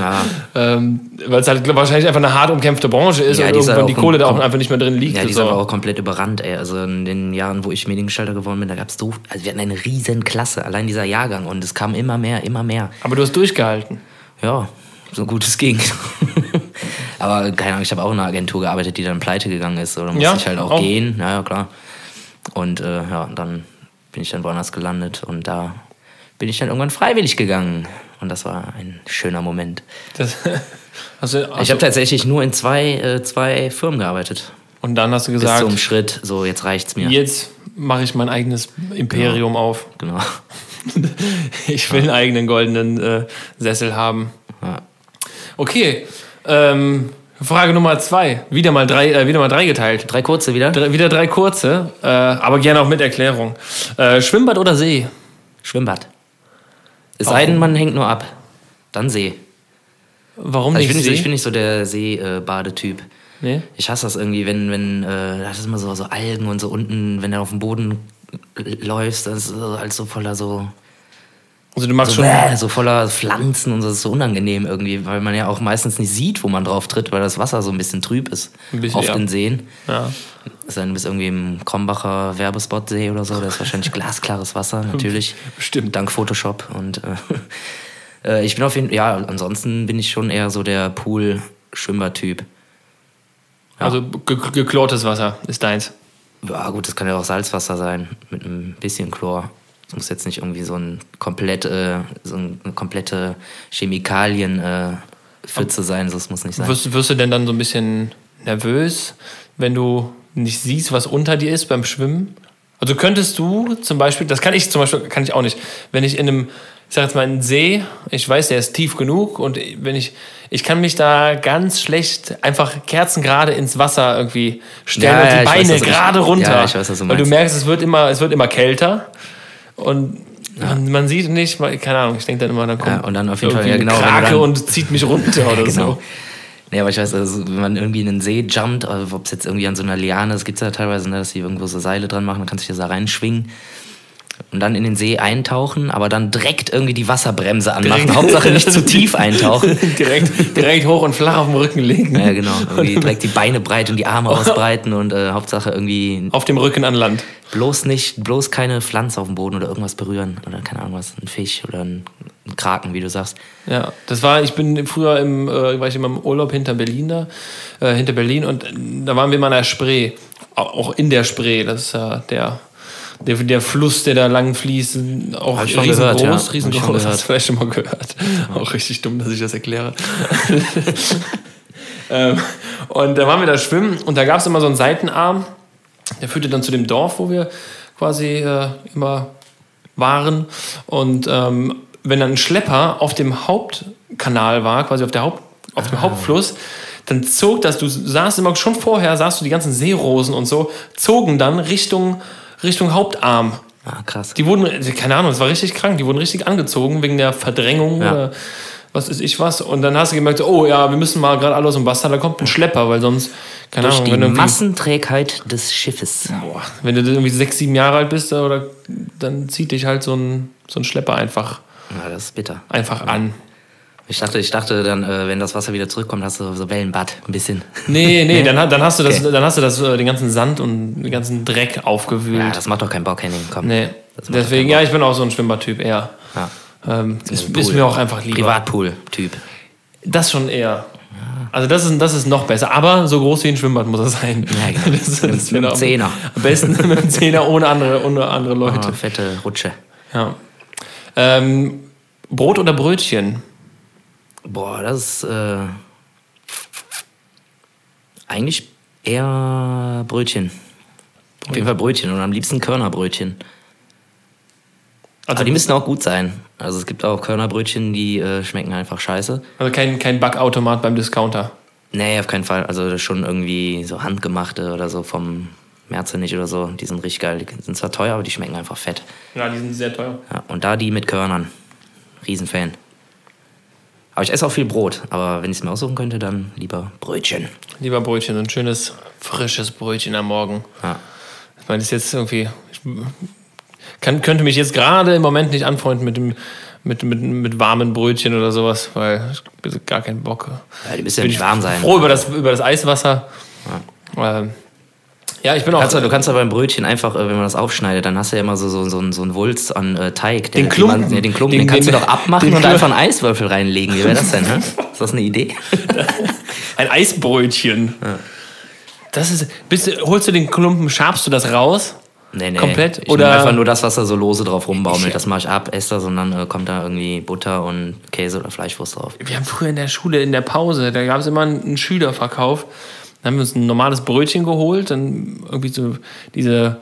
S1: Ja.
S2: ähm, weil es halt wahrscheinlich einfach eine hart umkämpfte Branche ist
S1: Ja,
S2: und
S1: die ist
S2: irgendwann
S1: halt
S2: die Kohle da auch einfach nicht mehr drin liegt.
S1: Ja, die ist aber auch komplett überrannt, ey. Also in den Jahren, wo ich Mediengestalter geworden bin, da gab es so, also wir hatten eine riesen Klasse, allein dieser Jahrgang und es kam immer mehr, immer mehr.
S2: aber du hast durchgehalten.
S1: Ja, so gut es ging. Aber keine Ahnung, ich habe auch in einer Agentur gearbeitet, die dann pleite gegangen ist. Oder musste
S2: Ja,
S1: ich halt auch,
S2: auch.
S1: gehen. Ja, ja, klar. Und äh, ja, dann bin ich dann woanders gelandet und da bin ich dann irgendwann freiwillig gegangen. Und das war ein schöner Moment.
S2: Das, du, hast
S1: Ich habe tatsächlich nur in zwei, äh, zwei Firmen gearbeitet.
S2: und dann hast du
S1: Bis
S2: gesagt,
S1: zum Schritt, so jetzt reicht's mir.
S2: jetzt mache ich mein eigenes Imperium auf.
S1: Genau.
S2: Ich will einen eigenen goldenen äh, Sessel haben.
S1: Ja.
S2: Okay. Ähm, Frage Nummer zwei. Wieder mal drei, äh, wieder mal drei geteilt.
S1: Drei kurze wieder.
S2: Drei, wieder drei kurze, äh, aber gerne auch mit Erklärung. Äh, Schwimmbad oder See?
S1: Schwimmbad. Es sei denn, man hängt nur ab. Dann See.
S2: Warum
S1: Also ich,
S2: nicht
S1: bin nicht, so-
S2: See?
S1: ich bin nicht so der See-Badetyp.
S2: nee?
S1: Ich hasse das irgendwie, wenn, wenn, äh, das ist immer so, so Algen und so unten, wenn du auf dem Boden läufst, das ist alles so voller so,
S2: Also du magst
S1: so,
S2: schon.
S1: bäh, so voller Pflanzen und so, das ist so unangenehm irgendwie, weil man ja auch meistens nicht sieht, wo man drauf tritt, weil das Wasser so ein bisschen trüb ist.
S2: Ein bisschen,
S1: Oft
S2: ja.
S1: in Seen.
S2: Ja.
S1: Denn, du bist irgendwie im Krombacher Werbespot-See oder so, da ist wahrscheinlich glasklares Wasser, natürlich.
S2: Bestimmt.
S1: Dank Photoshop. Und äh, äh, ich bin auf jeden Fall, ja, ansonsten bin ich schon eher so der Pool-Schwimmer-Typ.
S2: Also ge geklortes Wasser ist deins.
S1: Ja, gut, das kann ja auch Salzwasser sein, mit ein bisschen Chlor. Es muss jetzt nicht irgendwie so ein komplett, äh, so eine komplette Chemikalien äh, Pfütze sein, so es muss nicht sein.
S2: Wirst, wirst du denn dann so ein bisschen nervös, wenn du nicht siehst, was unter dir ist beim Schwimmen? Also könntest du zum Beispiel, das kann ich zum Beispiel, kann ich auch nicht, wenn ich in einem, ich sag jetzt mal, einen See, ich weiß, der ist tief genug und wenn ich, ich kann mich da ganz schlecht einfach kerzengerade ins Wasser irgendwie stellen
S1: Ja,
S2: und
S1: ja,
S2: die
S1: weiß,
S2: Beine
S1: du-
S2: gerade runter.
S1: Ja, ich weiß, was du
S2: Weil du
S1: meinst.
S2: merkst, es wird immer, es wird immer kälter und man, man sieht nicht, keine Ahnung, ich denke dann immer, dann kommt
S1: Ja, und dann auf jeden Fall, ja, genau,
S2: Krake
S1: dann-
S2: und zieht mich runter oder
S1: genau.
S2: so.
S1: Nee, aber ich weiß, also, wenn man irgendwie in den See jumpt, also, ob es jetzt irgendwie an so einer Liane, das gibt es ja teilweise, ne, dass die irgendwo so Seile dran machen, dann kannst du dich da reinschwingen und dann in den See eintauchen, aber dann direkt irgendwie die Wasserbremse anmachen.
S2: Direkt.
S1: Hauptsache nicht zu tief eintauchen.
S2: direkt, direkt hoch und flach auf dem Rücken legen.
S1: Ja, genau. Irgendwie direkt die Beine breit und die Arme ausbreiten und äh, Hauptsache irgendwie
S2: Auf dem Rücken an Land.
S1: Bloß nicht, bloß keine Pflanze auf dem Boden oder irgendwas berühren. Oder keine Ahnung was, ein Fisch oder ein, ein Kraken, wie du sagst.
S2: Ja, das war, ich bin früher im, äh, war ich immer im Urlaub hinter Berlin da, äh, hinter Berlin und äh, da waren wir mal in der Spree. Au- Auch in der Spree, das ist ja der, der, der Fluss, der da lang fließt, auch riesengroß,
S1: gehört, ja.
S2: Riesengroß, hast du vielleicht schon mal gehört. Auch richtig dumm, dass ich das erkläre. ähm, und da waren wir da schwimmen und da gab es immer so einen Seitenarm, der führte dann zu dem Dorf, wo wir quasi äh, immer waren. Und ähm, wenn dann ein Schlepper auf dem Hauptkanal war, quasi auf, der Haupt, auf dem ah. Hauptfluss, dann zog das, du sahst immer schon vorher, sahst du die ganzen Seerosen und so, zogen dann Richtung, Richtung Hauptarm.
S1: Ah, krass.
S2: Die wurden, keine Ahnung, es war richtig krank, die wurden richtig angezogen wegen der Verdrängung ja. oder was ist ich was. Und dann hast du gemerkt, oh ja, wir müssen mal gerade alle aus dem Wasser, da kommt ein Schlepper, weil sonst,
S1: keine Durch Ahnung. Die Massenträgheit des Schiffes.
S2: Boah, wenn du irgendwie sechs, sieben Jahre alt bist, oder, dann zieht dich halt so ein, so ein Schlepper einfach.
S1: Ja, das ist bitter.
S2: Einfach ja. an.
S1: Ich dachte, ich dachte dann, äh, wenn das Wasser wieder zurückkommt, hast du so Wellenbad ein bisschen.
S2: Nee, nee, dann, dann hast du das, okay. dann hast du das, äh, den ganzen Sand und den ganzen Dreck aufgewühlt. Ja,
S1: das macht doch keinen Bock, Henning. Komm.
S2: Nee. Deswegen, ja, ich bin auch so ein Schwimmbadtyp eher. Ja. Ähm, ist, ist, mir auch einfach lieber.
S1: Privatpool-Typ.
S2: Das schon eher. Also das ist, das ist noch besser, aber so groß wie ein Schwimmbad muss er sein. Ja, genau. das,
S1: das mit einem Zehner.
S2: Am besten mit einem Zehner ohne andere, ohne andere Leute. Oh,
S1: fette Rutsche.
S2: Ja. Ähm, Brot oder Brötchen?
S1: Boah, das ist äh, eigentlich eher Brötchen. Auf jeden Fall Brötchen und am liebsten Körnerbrötchen. Also Aber die müssen auch gut sein. Also es gibt auch Körnerbrötchen, die äh, schmecken einfach scheiße.
S2: Also kein, kein Backautomat beim Discounter?
S1: Nee, auf keinen Fall. Also schon irgendwie so handgemachte oder so vom Merzenich oder so. Die sind richtig geil. Die sind zwar teuer, aber die schmecken einfach fett.
S2: Ja, die sind sehr teuer.
S1: Ja, und da die mit Körnern. Riesenfan. Aber ich esse auch viel Brot. Aber wenn ich es mir aussuchen könnte, dann lieber Brötchen.
S2: Lieber Brötchen, ein schönes, frisches Brötchen am Morgen. Ja. Ich meine, das ist jetzt irgendwie. Kann, könnte mich jetzt gerade im Moment nicht anfreunden mit dem. Mit, mit, mit warmen Brötchen oder sowas, weil ich gar keinen Bock.
S1: Ja, die müssen ja nicht warm sein.
S2: Froh über das, über das Eiswasser. Ja. Ähm, ja, ich bin
S1: auch. Kannst du, du kannst aber beim Brötchen einfach, äh, wenn man das aufschneidet, dann hast du ja immer so, so, so, so einen Wulst an äh, Teig.
S2: Den Klumpen. Man,
S1: ja, den Klumpen, den, den kannst den, du doch abmachen und einfach einen Eiswürfel reinlegen. Wie wäre das denn? Ne? Ist das eine Idee?
S2: Ein Eisbrötchen. Ja. Das ist, bist, holst du den Klumpen, schabst du das raus?
S1: Nee, nee.
S2: Komplett?
S1: Ich Oder einfach nur das, was da so lose drauf rumbaumelt. Das mache ich ab, esse das und dann äh, kommt da irgendwie Butter und Käse oder Fleischwurst drauf.
S2: Wir haben früher in der Schule, in der Pause, da gab es immer einen Schülerverkauf. Dann haben wir uns ein normales Brötchen geholt, dann irgendwie so diese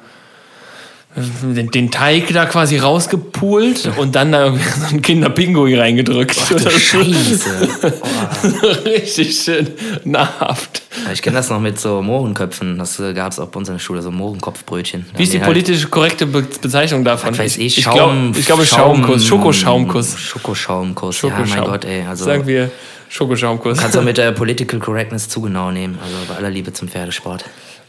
S2: den, den Teig da quasi rausgepult und dann da irgendwie so ein Kinderpinguin reingedrückt.
S1: Ach, du Scheiße.
S2: Oh. Richtig schön nahrhaft.
S1: Ich kenne das noch mit so Mohrenköpfen. Das äh, gab es auch bei uns in der Schule, so Mohrenkopfbrötchen.
S2: Wie ist die halt politisch korrekte Be Bezeichnung davon?
S1: Ich weiß ich,
S2: Schaum, ich, glaube, ich glaube Schaumkuss, Schokoschaumkuss.
S1: Schokoschaumkuss, ja, mein Gott, ey. Also,
S2: Sagen wir Schokoschaumkuss.
S1: Kannst du mit der Political Correctness zu genau nehmen. Also bei aller Liebe zum Pferdesport.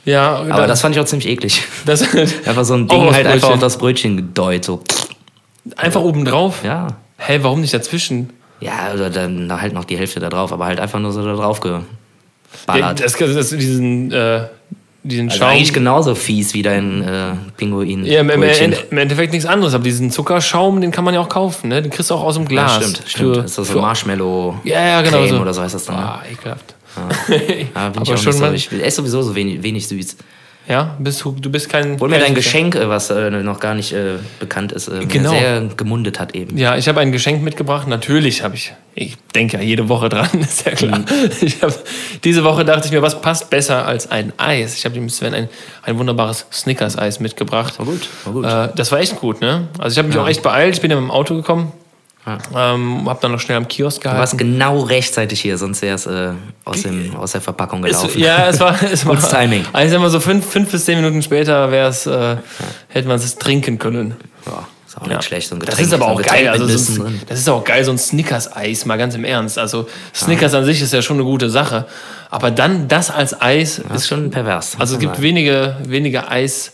S2: Ja,
S1: aber das, das fand ich auch ziemlich eklig. Das einfach so ein Ding halt einfach auf das Brötchen gedeut. So.
S2: Einfach oben drauf?
S1: Ja.
S2: Hä, hey, warum nicht dazwischen?
S1: Ja, oder dann halt noch die Hälfte da drauf, aber halt einfach nur so da drauf geballert.
S2: Ja, das, das, diesen, äh, diesen
S1: also Schaum. eigentlich genauso fies wie dein äh, Pinguin.
S2: Ja, im, im, im, Endeffekt nichts anderes, aber diesen Zuckerschaum, den kann man ja auch kaufen, ne? Den kriegst du auch aus dem Glas.
S1: Ja, stimmt, stimmt. Für, das ist so für, Marshmallow.
S2: Ja, ja, genau.
S1: Creme so. oder so heißt das dann.
S2: Ah, ekelhaft.
S1: Ja. bin aber ich schon so. Ich esse sowieso so wenig, wenig süß.
S2: Ja, bist du, du bist kein.
S1: Hol mir dein Geschenk, äh, was äh, noch gar nicht äh, bekannt ist, äh, genau. sehr gemundet hat eben.
S2: Ja, ich habe ein Geschenk mitgebracht. Natürlich habe ich. Ich denke ja jede Woche dran, ist ja klar. Mhm. Ich hab, diese Woche dachte ich mir, was passt besser als ein Eis? Ich habe dem Sven ein, ein wunderbares Snickers-Eis mitgebracht.
S1: War gut, war gut.
S2: Äh, das war echt gut, ne? Also ich habe mich ja. auch echt beeilt. Ich bin ja mit dem Auto gekommen. Ja. Ähm, hab dann noch schnell am Kiosk gehalten.
S1: Du warst genau rechtzeitig hier, sonst wäre es äh, aus, aus der Verpackung gelaufen.
S2: Es, ja, es war, es war
S1: Gutes Timing.
S2: Also immer so fünf, fünf bis zehn Minuten später wär's, äh, ja. hätte man es trinken können.
S1: Ja, ist auch nicht schlecht. So ein
S2: Getränk, das ist aber auch geil. Also so ein, das ist auch geil, so ein Snickers-Eis, mal ganz im Ernst. Also Snickers an sich ist ja schon eine gute Sache. Aber dann das als Eis
S1: das ist schon pervers.
S2: Also es gibt wenige, wenige Eis.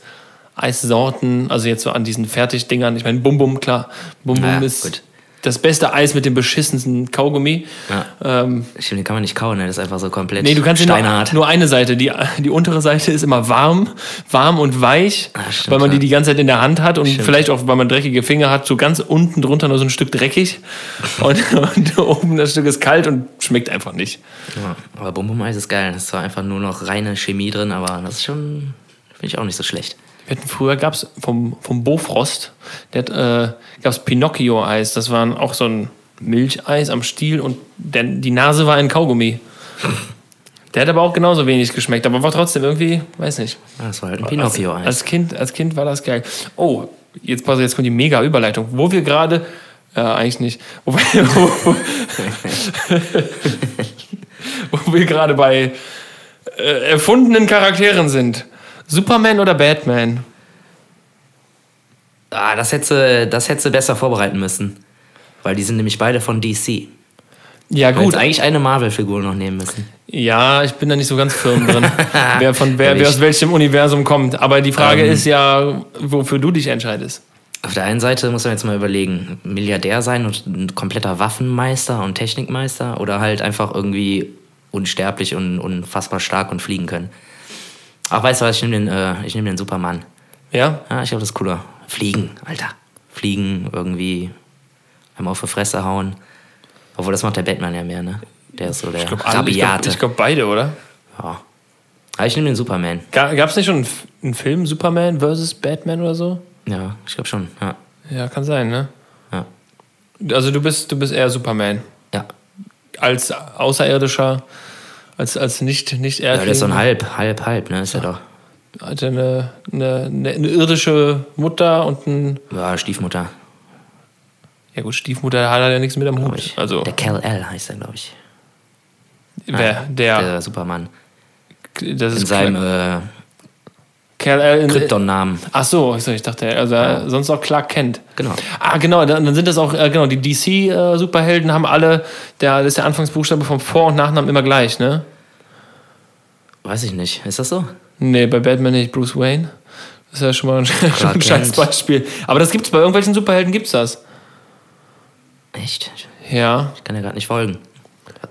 S2: Eissorten, also jetzt so an diesen Fertigdingern. Ich meine, Bum Bum, klar. Bum Bum ist gut das beste Eis mit dem beschissensten Kaugummi.
S1: Ja. Ähm, Stimmt, den kann man nicht kauen, ne? das ist einfach so komplett
S2: nee, du kannst steinhart. Nur, nur eine Seite, die, die untere Seite ist immer warm, warm und weich, stimmt, weil man die die ganze Zeit in der Hand hat und stimmt. vielleicht auch, weil man dreckige Finger hat, so ganz unten drunter nur so ein Stück dreckig und, und oben das Stück ist kalt und schmeckt einfach nicht.
S1: Ja, aber Bum Bum Eis ist geil, das ist zwar einfach nur noch reine Chemie drin, aber das ist schon, finde ich auch nicht so schlecht.
S2: Früher gab es vom, vom Bofrost, der äh, gab es Pinocchio-Eis. Das war auch so ein Milcheis am Stiel und der, die Nase war ein Kaugummi. Der hat aber auch genauso wenig geschmeckt, aber war trotzdem irgendwie, weiß nicht.
S1: Das war halt ein Pinocchio.
S2: Als, als, kind, als Kind war das geil. Oh, jetzt, pass, jetzt kommt die mega Überleitung. Wo wir gerade, äh, eigentlich nicht, wo wir, wo, wo wir gerade bei äh, erfundenen Charakteren sind. Superman oder Batman?
S1: Ah, das hätte, das hätte besser vorbereiten müssen. Weil die sind nämlich beide von DC.
S2: Ja,
S1: Gut.
S2: gut.
S1: eigentlich eine Marvel-Figur noch nehmen müssen.
S2: Ja, ich bin da nicht so ganz firm drin, wer, von, wer, wer aus welchem Universum kommt. Aber die Frage
S1: Ähm.
S2: ist ja, wofür du dich entscheidest.
S1: Auf der einen Seite muss man jetzt mal überlegen, Milliardär sein und ein kompletter Waffenmeister und Technikmeister oder halt einfach irgendwie unsterblich und unfassbar stark und fliegen können. Ach, weißt du was, ich nehme den, äh, ich nehm den Superman.
S2: Ja?
S1: Ja, ich glaube, das ist cooler. Fliegen, Alter. Fliegen, irgendwie einmal auf die Fresse hauen. Obwohl, das macht der Batman ja mehr, ne? Der ist so der
S2: Ich glaube, ich
S1: rabiate.
S2: glaub, ich glaub beide, oder?
S1: ja. Aber ich nehme den Superman.
S2: Gab es nicht schon einen, einen Film, Superman versus Batman oder so?
S1: Ja, ich glaube schon. Ja.
S2: Ja, kann sein, ne?
S1: Ja.
S2: Also du bist, du bist eher Superman.
S1: Ja.
S2: Als Außerirdischer, als, als nicht, nicht
S1: ja, der ist so ein
S2: Erdling.
S1: halb, halb, halb, ne? Ist ja doch.
S2: Hatte eine, eine, eine, irdische Mutter und ein.
S1: Ja, Stiefmutter,
S2: Ja gut, Stiefmutter hat ja nichts mit am Hut.
S1: ich.
S2: Also
S1: Der Cal-El heißt er, glaube ich.
S2: wer, der,
S1: Der Superman.
S2: das
S1: In
S2: ist
S1: seinem äh,
S2: Kerl, äh,
S1: Krypton-Namen.
S2: Ach so, ich dachte, also äh, sonst auch Clark Kent.
S1: Genau.
S2: Ah, genau, dann, dann sind das auch, äh, genau, die DC-Superhelden haben alle, der, das ist der Anfangsbuchstabe vom Vor- und Nachnamen immer gleich, ne?
S1: Weiß ich nicht. Ist das so?
S2: Nee, bei Batman nicht, Bruce Wayne. Das ist ja schon mal ein, schon ein scheiß Beispiel. Aber das gibt's bei irgendwelchen Superhelden gibt's das.
S1: Echt?
S2: Ja.
S1: Ich kann ja gerade nicht folgen.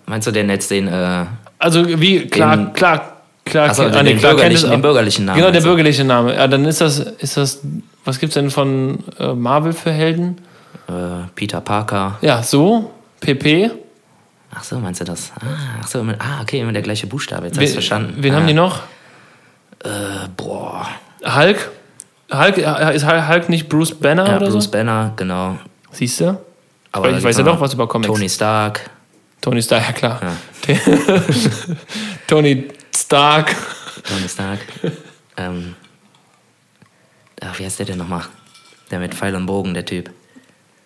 S1: Meinst du denn jetzt den, äh,
S2: Also wie Clark, Clark, Clark,
S1: Achso,
S2: ah,
S1: den,
S2: nee, ist
S1: bürgerlichen,
S2: auch-
S1: den bürgerlichen Namen?
S2: Genau, der bürgerliche Name. Ja, dann ist das, ist das, was gibt's denn von äh, Marvel für Helden?
S1: äh, Peter Parker.
S2: Ja, so, PP.
S1: Ach so, meinst du das? Ah, ach so, mit, ah, okay, immer der gleiche Buchstabe. Jetzt hast
S2: Wen,
S1: du verstanden.
S2: wen
S1: ah,
S2: haben die noch?
S1: Äh, boah.
S2: Hulk? Hulk, ist Hulk nicht Bruce Banner
S1: Ja,
S2: oder
S1: Bruce
S2: so?
S1: Banner, genau.
S2: Siehst du?
S1: Aber
S2: Ich
S1: da
S2: weiß ja
S1: noch
S2: doch was über Comics.
S1: Tony Stark.
S2: Tony Stark, ja klar.
S1: Ja.
S2: Tony Stark.
S1: Tony Stark. ähm, ach, wie heißt der denn nochmal? Der mit Pfeil und Bogen, der Typ.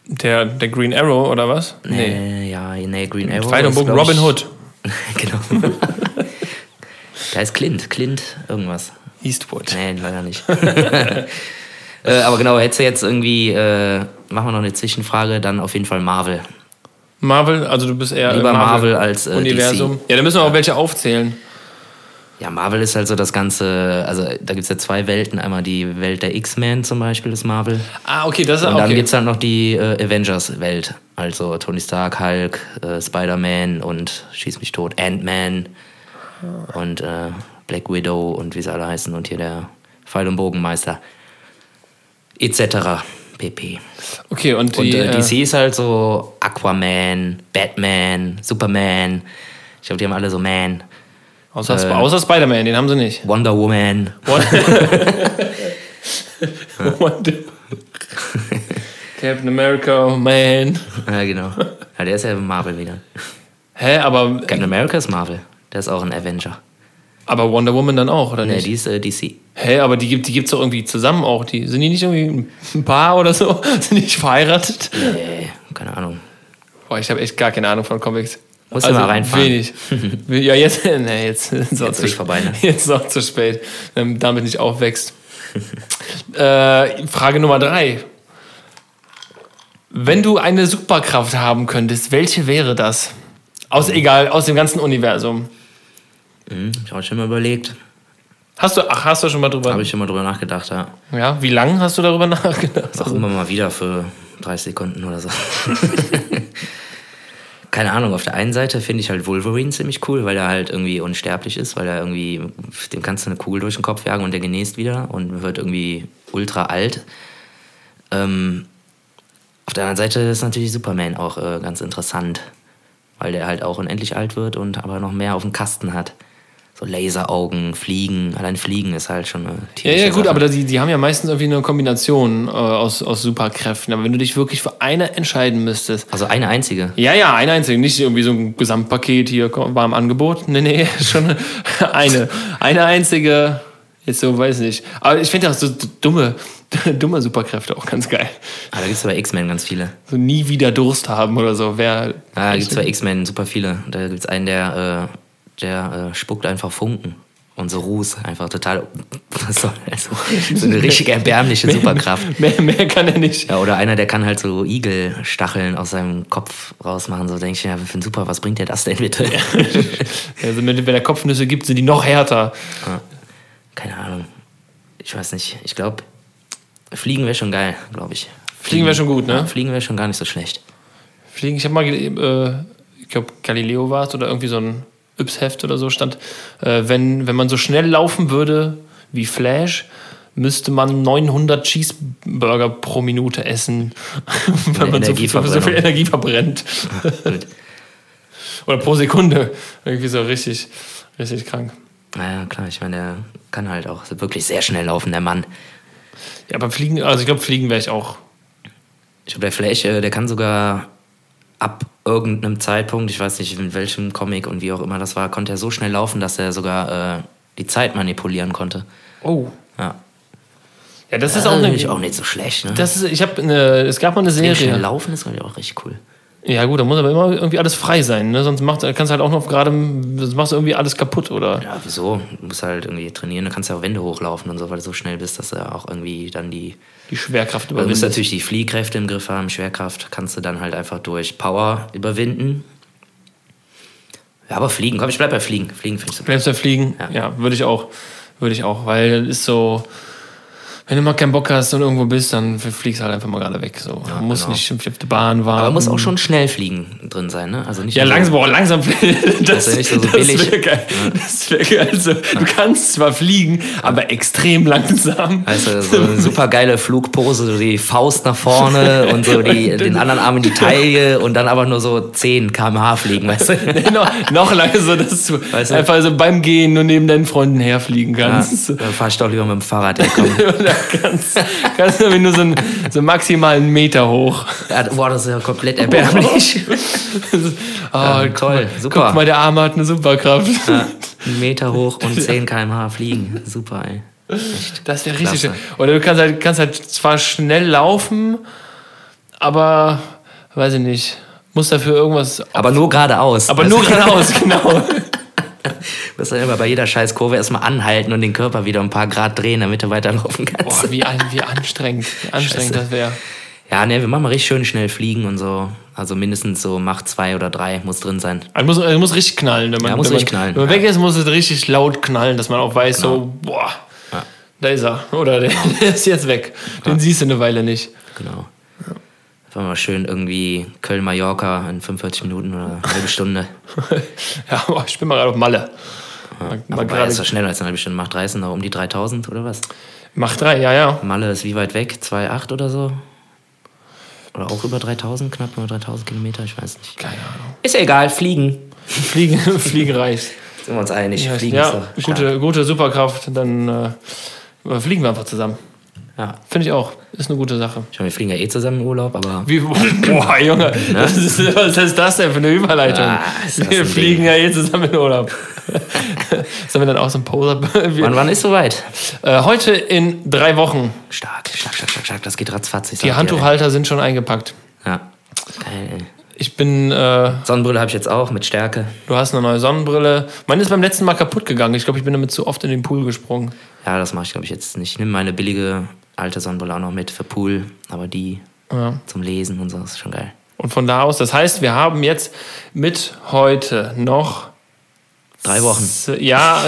S2: Der, der Green Arrow oder was?
S1: Nee, ja, nee, Green Arrow.
S2: Pfeil und
S1: ist,
S2: Bogen,
S1: glaub
S2: Robin
S1: ich-
S2: Hood.
S1: genau. da ist Clint. Clint irgendwas.
S2: Eastwood.
S1: Nee, leider nicht. äh, aber genau, hättest du jetzt irgendwie, äh, machen wir noch eine Zwischenfrage, dann auf jeden Fall Marvel.
S2: Marvel, also du bist eher
S1: Lieber
S2: im
S1: Marvel als, äh,
S2: Universum. Ja, da müssen wir auch welche aufzählen.
S1: Ja, Marvel ist halt so das Ganze, also da gibt es ja zwei Welten. Einmal die Welt der X-Men zum Beispiel, ist Marvel.
S2: Ah, okay, das ist
S1: Und dann
S2: okay.
S1: gibt es halt noch die äh, Avengers-Welt. Also Tony Stark, Hulk, äh, Spider-Man und Schieß mich tot, Ant-Man und äh, Black Widow und wie sie alle heißen. Und hier der Pfeil- und Bogenmeister. Etc. pp.
S2: Okay, und
S1: Und
S2: die,
S1: äh,
S2: äh,
S1: DC ist halt so Aquaman, Batman, Superman. Ich glaube, die haben alle so Man.
S2: Außer,
S1: äh,
S2: außer Spider-Man, den haben sie nicht.
S1: Wonder Woman.
S2: Wonder- Captain America, man.
S1: Ja, genau. Ja, der ist ja Marvel wieder.
S2: Hä, aber,
S1: Captain America ist Marvel. Der ist auch ein Avenger.
S2: aber Wonder Woman dann auch, oder
S1: Nee,
S2: nicht?
S1: die ist äh, DC.
S2: Hä, aber die gibt die gibt's doch irgendwie zusammen auch. Die, sind die nicht irgendwie ein Paar oder so? Sind die nicht verheiratet?
S1: Nee, keine Ahnung.
S2: Boah, ich habe echt gar keine Ahnung von Comics.
S1: Musst du mal reinfahren.
S2: Wenig. ja, jetzt, nee, jetzt, ist es
S1: Jetzt ich
S2: spät.
S1: vorbei, ne?
S2: Jetzt ist auch zu spät, ähm, damit nicht aufwächst. äh, Frage Nummer drei. Wenn du eine Superkraft haben könntest, welche wäre das? Aus, egal, aus dem ganzen Universum.
S1: Hm, ich habe schon mal überlegt.
S2: Hast du, ach, hast du schon mal drüber?
S1: Habe ich schon mal drüber nachgedacht, ja.
S2: Ja, wie lange hast du darüber nachgedacht?
S1: Auch immer mal wieder für 30 Sekunden oder so. Keine Ahnung, auf der einen Seite finde ich halt Wolverine ziemlich cool, weil er halt irgendwie unsterblich ist, weil er irgendwie, dem kannst du eine Kugel durch den Kopf jagen und der genäst wieder und wird irgendwie ultra alt. Ähm, auf der anderen Seite ist natürlich Superman auch äh, ganz interessant, weil der halt auch unendlich alt wird und aber noch mehr auf dem Kasten hat. So Laseraugen, Fliegen. Allein Fliegen ist halt schon eine
S2: Ja, ja, gut,
S1: Sache.
S2: aber die, die haben ja meistens irgendwie eine Kombination äh, aus, aus Superkräften. Aber wenn du dich wirklich für eine entscheiden müsstest.
S1: Also eine einzige.
S2: Ja, ja, eine einzige, nicht irgendwie so ein Gesamtpaket hier war im Angebot. Nee, nee, schon eine. Eine einzige, jetzt so, weiß nicht. Aber ich finde auch so dumme, dumme Superkräfte auch ganz geil.
S1: Aber da gibt es bei X-Men ganz viele.
S2: So nie wieder Durst haben oder so. Wer.
S1: Ah, da gibt es bei X-Men super viele. Da gibt es einen, der, äh, der äh, spuckt einfach Funken. Und so Ruß, einfach total. Das? So eine richtig erbärmliche Superkraft.
S2: Mehr, mehr kann er nicht.
S1: Ja, oder einer, der kann halt so Igelstacheln aus seinem Kopf rausmachen. So denke ich, ja, für ein super, was bringt der das denn bitte?
S2: Also wenn, wenn er Kopfnüsse gibt, sind die noch härter.
S1: Keine Ahnung. Ich weiß nicht. Ich glaube, Fliegen wäre schon geil, glaube ich.
S2: Fliegen wäre schon gut, ne?
S1: Ja, Fliegen wäre schon gar nicht so schlecht.
S2: Fliegen, ich habe mal, äh, ich glaube, Galileo war es oder irgendwie so ein Yps-Heft oder so stand, äh, wenn, wenn man so schnell laufen würde wie Flash, müsste man 900 Cheeseburger pro Minute essen, wenn man so viel, so viel. Energie verbrennt. Oder pro Sekunde. Irgendwie so richtig, richtig krank.
S1: Naja, klar, ich meine, der kann halt auch wirklich sehr schnell laufen, der Mann.
S2: Ja, aber Fliegen, also ich glaube, Fliegen wäre ich auch.
S1: Ich glaube, der Flash, äh, der kann sogar ab irgendeinem Zeitpunkt, ich weiß nicht in welchem Comic und wie auch immer das war, konnte er so schnell laufen, dass er sogar äh, die Zeit manipulieren konnte.
S2: Oh.
S1: Ja.
S2: Ja, das ist
S1: Das
S2: auch eine.
S1: auch nicht so schlecht, ne?
S2: Das ist, ich habe es gab mal eine
S1: Schnell
S2: Serie.
S1: laufen ist glaube ich auch richtig cool.
S2: Ja, gut, da muss aber immer irgendwie alles frei sein, ne? Sonst macht, kannst du halt auch noch gerade, sonst machst du irgendwie alles kaputt, oder?
S1: Ja, wieso? Du musst halt irgendwie trainieren, du kannst ja auch Wände hochlaufen und so, weil du so schnell bist, dass du auch irgendwie dann die.
S2: Die Schwerkraft
S1: Du musst
S2: überwinden.
S1: natürlich die Fliehkräfte im Griff haben, Schwerkraft kannst du dann halt einfach durch Power überwinden. Ja, aber Fliegen, komm, ich bleib bei Fliegen. Fliegen finde ich super.
S2: Bleibst du fliegen?
S1: Ja.
S2: Ja, würde ich auch. Würde ich auch, weil das ist so, wenn du mal keinen Bock hast und irgendwo bist, dann fliegst du halt einfach mal gerade weg. So. du musst
S1: genau.
S2: nicht auf die Bahn warten.
S1: Aber muss auch schon schnell fliegen drin sein, ne? Also nicht
S2: Ja,
S1: so-
S2: langsam, boah, langsam. Das,
S1: ist ja nicht so- so
S2: das
S1: billig.
S2: wäre geil. Das wäre geil. Also, du kannst zwar fliegen, aber extrem langsam.
S1: Weißt du, so eine super geile Flugpose, so die Faust nach vorne und so die, den anderen Arm in die Taille und dann aber nur so 10 km/h fliegen, weißt du?
S2: noch, noch langsamer, dass du
S1: Weißt du?
S2: einfach so beim Gehen nur neben deinen Freunden herfliegen
S1: Ja,
S2: kannst.
S1: dann fahr ich doch lieber mit dem Fahrrad herkommen.
S2: kannst du nur so, einen, so maximal einen Meter hoch.
S1: Ja, boah, das ist ja komplett erbärmlich.
S2: Oh,
S1: Ja, toll, super.
S2: Guck mal, der Arme hat eine Superkraft.
S1: Ja, einen Meter hoch und 10 km/h fliegen. Super, ey.
S2: Das wäre richtig schön. Oder du kannst halt, kannst halt zwar schnell laufen, aber weiß ich nicht, muss dafür irgendwas.
S1: Aber nur geradeaus.
S2: Aber nur
S1: du?
S2: geradeaus, genau.
S1: Musst dann immer bei jeder scheiß Kurve erstmal anhalten und den Körper wieder ein paar Grad drehen, damit du weiterlaufen kannst.
S2: Boah, wie, wie anstrengend, wie anstrengend
S1: Scheiße.
S2: das wäre.
S1: Ja, ne, wir machen mal richtig schön schnell fliegen und so. Also mindestens so Macht 2 oder 3 muss drin sein.
S2: Also muss, also muss richtig knallen. Wenn man,
S1: Ja, muss
S2: wenn
S1: richtig
S2: man,
S1: knallen,
S2: Wenn man
S1: ja.
S2: weg ist, muss es richtig laut knallen, dass man auch weiß, so, boah,
S1: Ja.
S2: da ist er. Oder der, der ist jetzt weg. Den siehst du eine Weile nicht.
S1: Genau. Das war mal schön irgendwie Köln-Mallorca in 45 Minuten oder eine halbe Stunde.
S2: Ja, boah, ich bin mal gerade auf Malle. Mal, mal
S1: Aber
S2: gerade-
S1: ist doch schneller als eine halbe Stunde. Macht 30 noch um die 3000 oder was?
S2: Mach drei, ja, ja.
S1: Malle ist wie weit weg? 2,8 oder so? Oder auch über 3000, knapp über 3000 Kilometer, ich weiß nicht.
S2: Keine Ahnung.
S1: Ist ja egal, fliegen.
S2: Fliegen, Fliegen reicht.
S1: Sind wir uns einig.
S2: Ja,
S1: fliegen
S2: ja
S1: ist doch stark.
S2: gute, gute Superkraft, dann äh, fliegen wir einfach zusammen.
S1: Ja.
S2: Finde ich auch. Ist eine gute Sache.
S1: Ich meine, wir fliegen ja eh zusammen im Urlaub, aber
S2: Wie, boah, Junge, das ist, was ist das denn für eine Überleitung?
S1: Ah,
S2: wir fliegen
S1: Ding.
S2: ja jetzt zusammen in Urlaub. Sollen wir dann auch so ein Poser?
S1: Wann, wann ist soweit?
S2: äh, heute in drei Wochen.
S1: Stark, stark, stark, stark, stark. Das geht ratzfatz.
S2: Die Handtuchhalter sind schon eingepackt.
S1: Ja. Geil, ey.
S2: Ich bin, äh,
S1: Sonnenbrille habe ich jetzt auch mit Stärke.
S2: du hast eine neue Sonnenbrille. Meine ist beim letzten Mal kaputt gegangen. Ich glaube, ich bin damit zu oft in den Pool gesprungen.
S1: Ja, das mache ich, glaube ich, jetzt nicht. Ich nehme meine billige alte Sonnenbrille auch noch mit für Pool, aber die
S2: Ja.
S1: zum Lesen und so ist schon geil.
S2: Und von da aus, das heißt, wir haben jetzt mit heute noch
S1: Drei Wochen.
S2: Ja.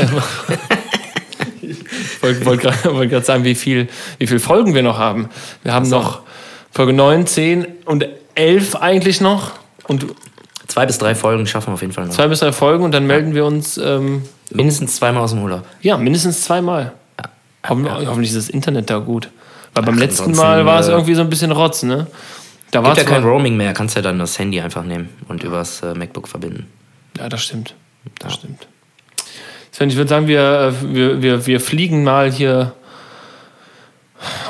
S2: ich wollte wollt gerade sagen, wie viel, wie viel Folgen wir noch haben. Wir haben noch Folge 9, 10 und 11 eigentlich noch. Und
S1: Zwei bis drei Folgen schaffen wir auf jeden Fall noch.
S2: zwei bis drei Folgen und dann melden wir uns, ähm,
S1: Mindestens zweimal aus dem Urlaub.
S2: ja, mindestens zweimal. Hoffen, Hoffentlich ist das Internet da gut. Weil beim
S1: Ach,
S2: letzten Mal war es
S1: äh,
S2: irgendwie so ein bisschen Rotz, ne? Da war
S1: Gibt ja kein Roaming mehr, kannst ja dann das Handy einfach nehmen und übers äh, MacBook verbinden.
S2: Ja, das stimmt. Das stimmt. Sven, ich würde sagen, wir, wir, wir, wir fliegen mal hier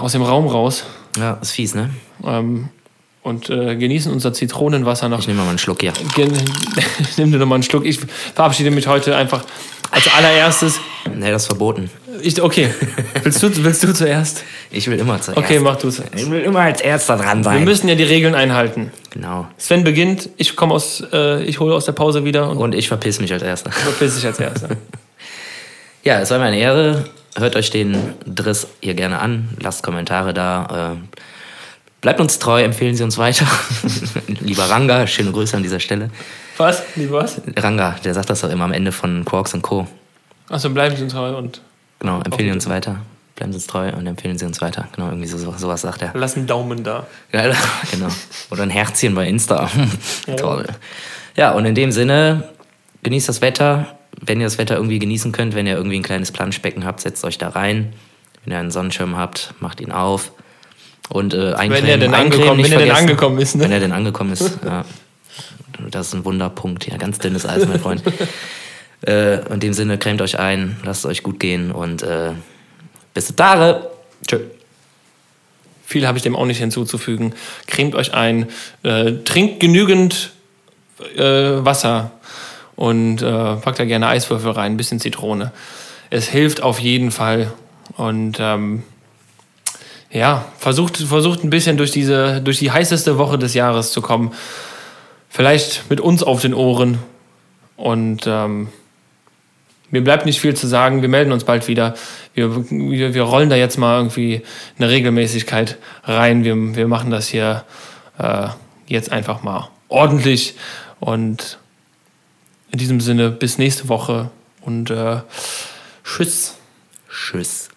S2: aus dem Raum raus.
S1: Ja, ist fies, ne?
S2: Ähm, und äh, genießen unser Zitronenwasser noch.
S1: Ich nehme mal einen Schluck, ja.
S2: Nimm dir nochmal einen Schluck. Ich verabschiede mich heute einfach als allererstes.
S1: Nee, das ist verboten.
S2: Ich, okay. Willst du, willst du zuerst?
S1: Ich will immer zuerst.
S2: Okay, mach du es.
S1: Ich will immer als Erster dran sein.
S2: Wir müssen ja die Regeln einhalten.
S1: Genau.
S2: Sven beginnt, ich komme aus, äh, ich hole aus der Pause wieder und,
S1: Und ich verpiss mich als Erster.
S2: verpiss dich als Erster.
S1: Ja, es war mir eine Ehre. Hört euch den Driss hier gerne an. Lasst Kommentare da. Äh, bleibt uns treu, empfehlen Sie uns weiter. Lieber Ranga, schöne Grüße an dieser Stelle.
S2: Was? Wie was?
S1: Ranga, der sagt das doch immer am Ende von Quarks und Co.
S2: Achso, bleiben Sie uns treu und
S1: Genau, empfehlen Sie uns weiter. Bleiben Sie uns treu und empfehlen Sie uns weiter. Genau, irgendwie so, sowas sagt er.
S2: lass einen Daumen da.
S1: Ja, genau. Oder ein Herzchen bei Insta. Toll. Ja, und in dem Sinne, genießt das Wetter. Wenn ihr das Wetter irgendwie genießen könnt, wenn ihr irgendwie ein kleines Planschbecken habt, setzt euch da rein. Wenn ihr einen Sonnenschirm habt, macht ihn auf. Und äh, eincremen,
S2: Wenn er denn angekommen, wenn er denn angekommen ist,
S1: Wenn
S2: ne?
S1: er denn angekommen ist, ja. Das ist ein Wunderpunkt. Ja, ganz dünnes Eis, mein Freund. äh, in dem Sinne, cremt euch ein, lasst es euch gut gehen und äh, bis Tage. Tschö.
S2: Viel habe ich dem auch nicht hinzuzufügen. Cremt euch ein, äh, trinkt genügend äh, Wasser und äh, packt da gerne Eiswürfel rein, ein bisschen Zitrone. Es hilft auf jeden Fall. Und ähm, ja, versucht, versucht ein bisschen durch, diese, durch die heißeste Woche des Jahres zu kommen. Vielleicht mit uns auf den Ohren. Und ähm, mir bleibt nicht viel zu sagen. Wir melden uns bald wieder. Wir, wir, wir rollen da jetzt mal irgendwie eine Regelmäßigkeit rein. Wir, wir machen das hier äh, jetzt einfach mal ordentlich. Und in diesem Sinne bis nächste Woche und äh, tschüss.
S1: Tschüss.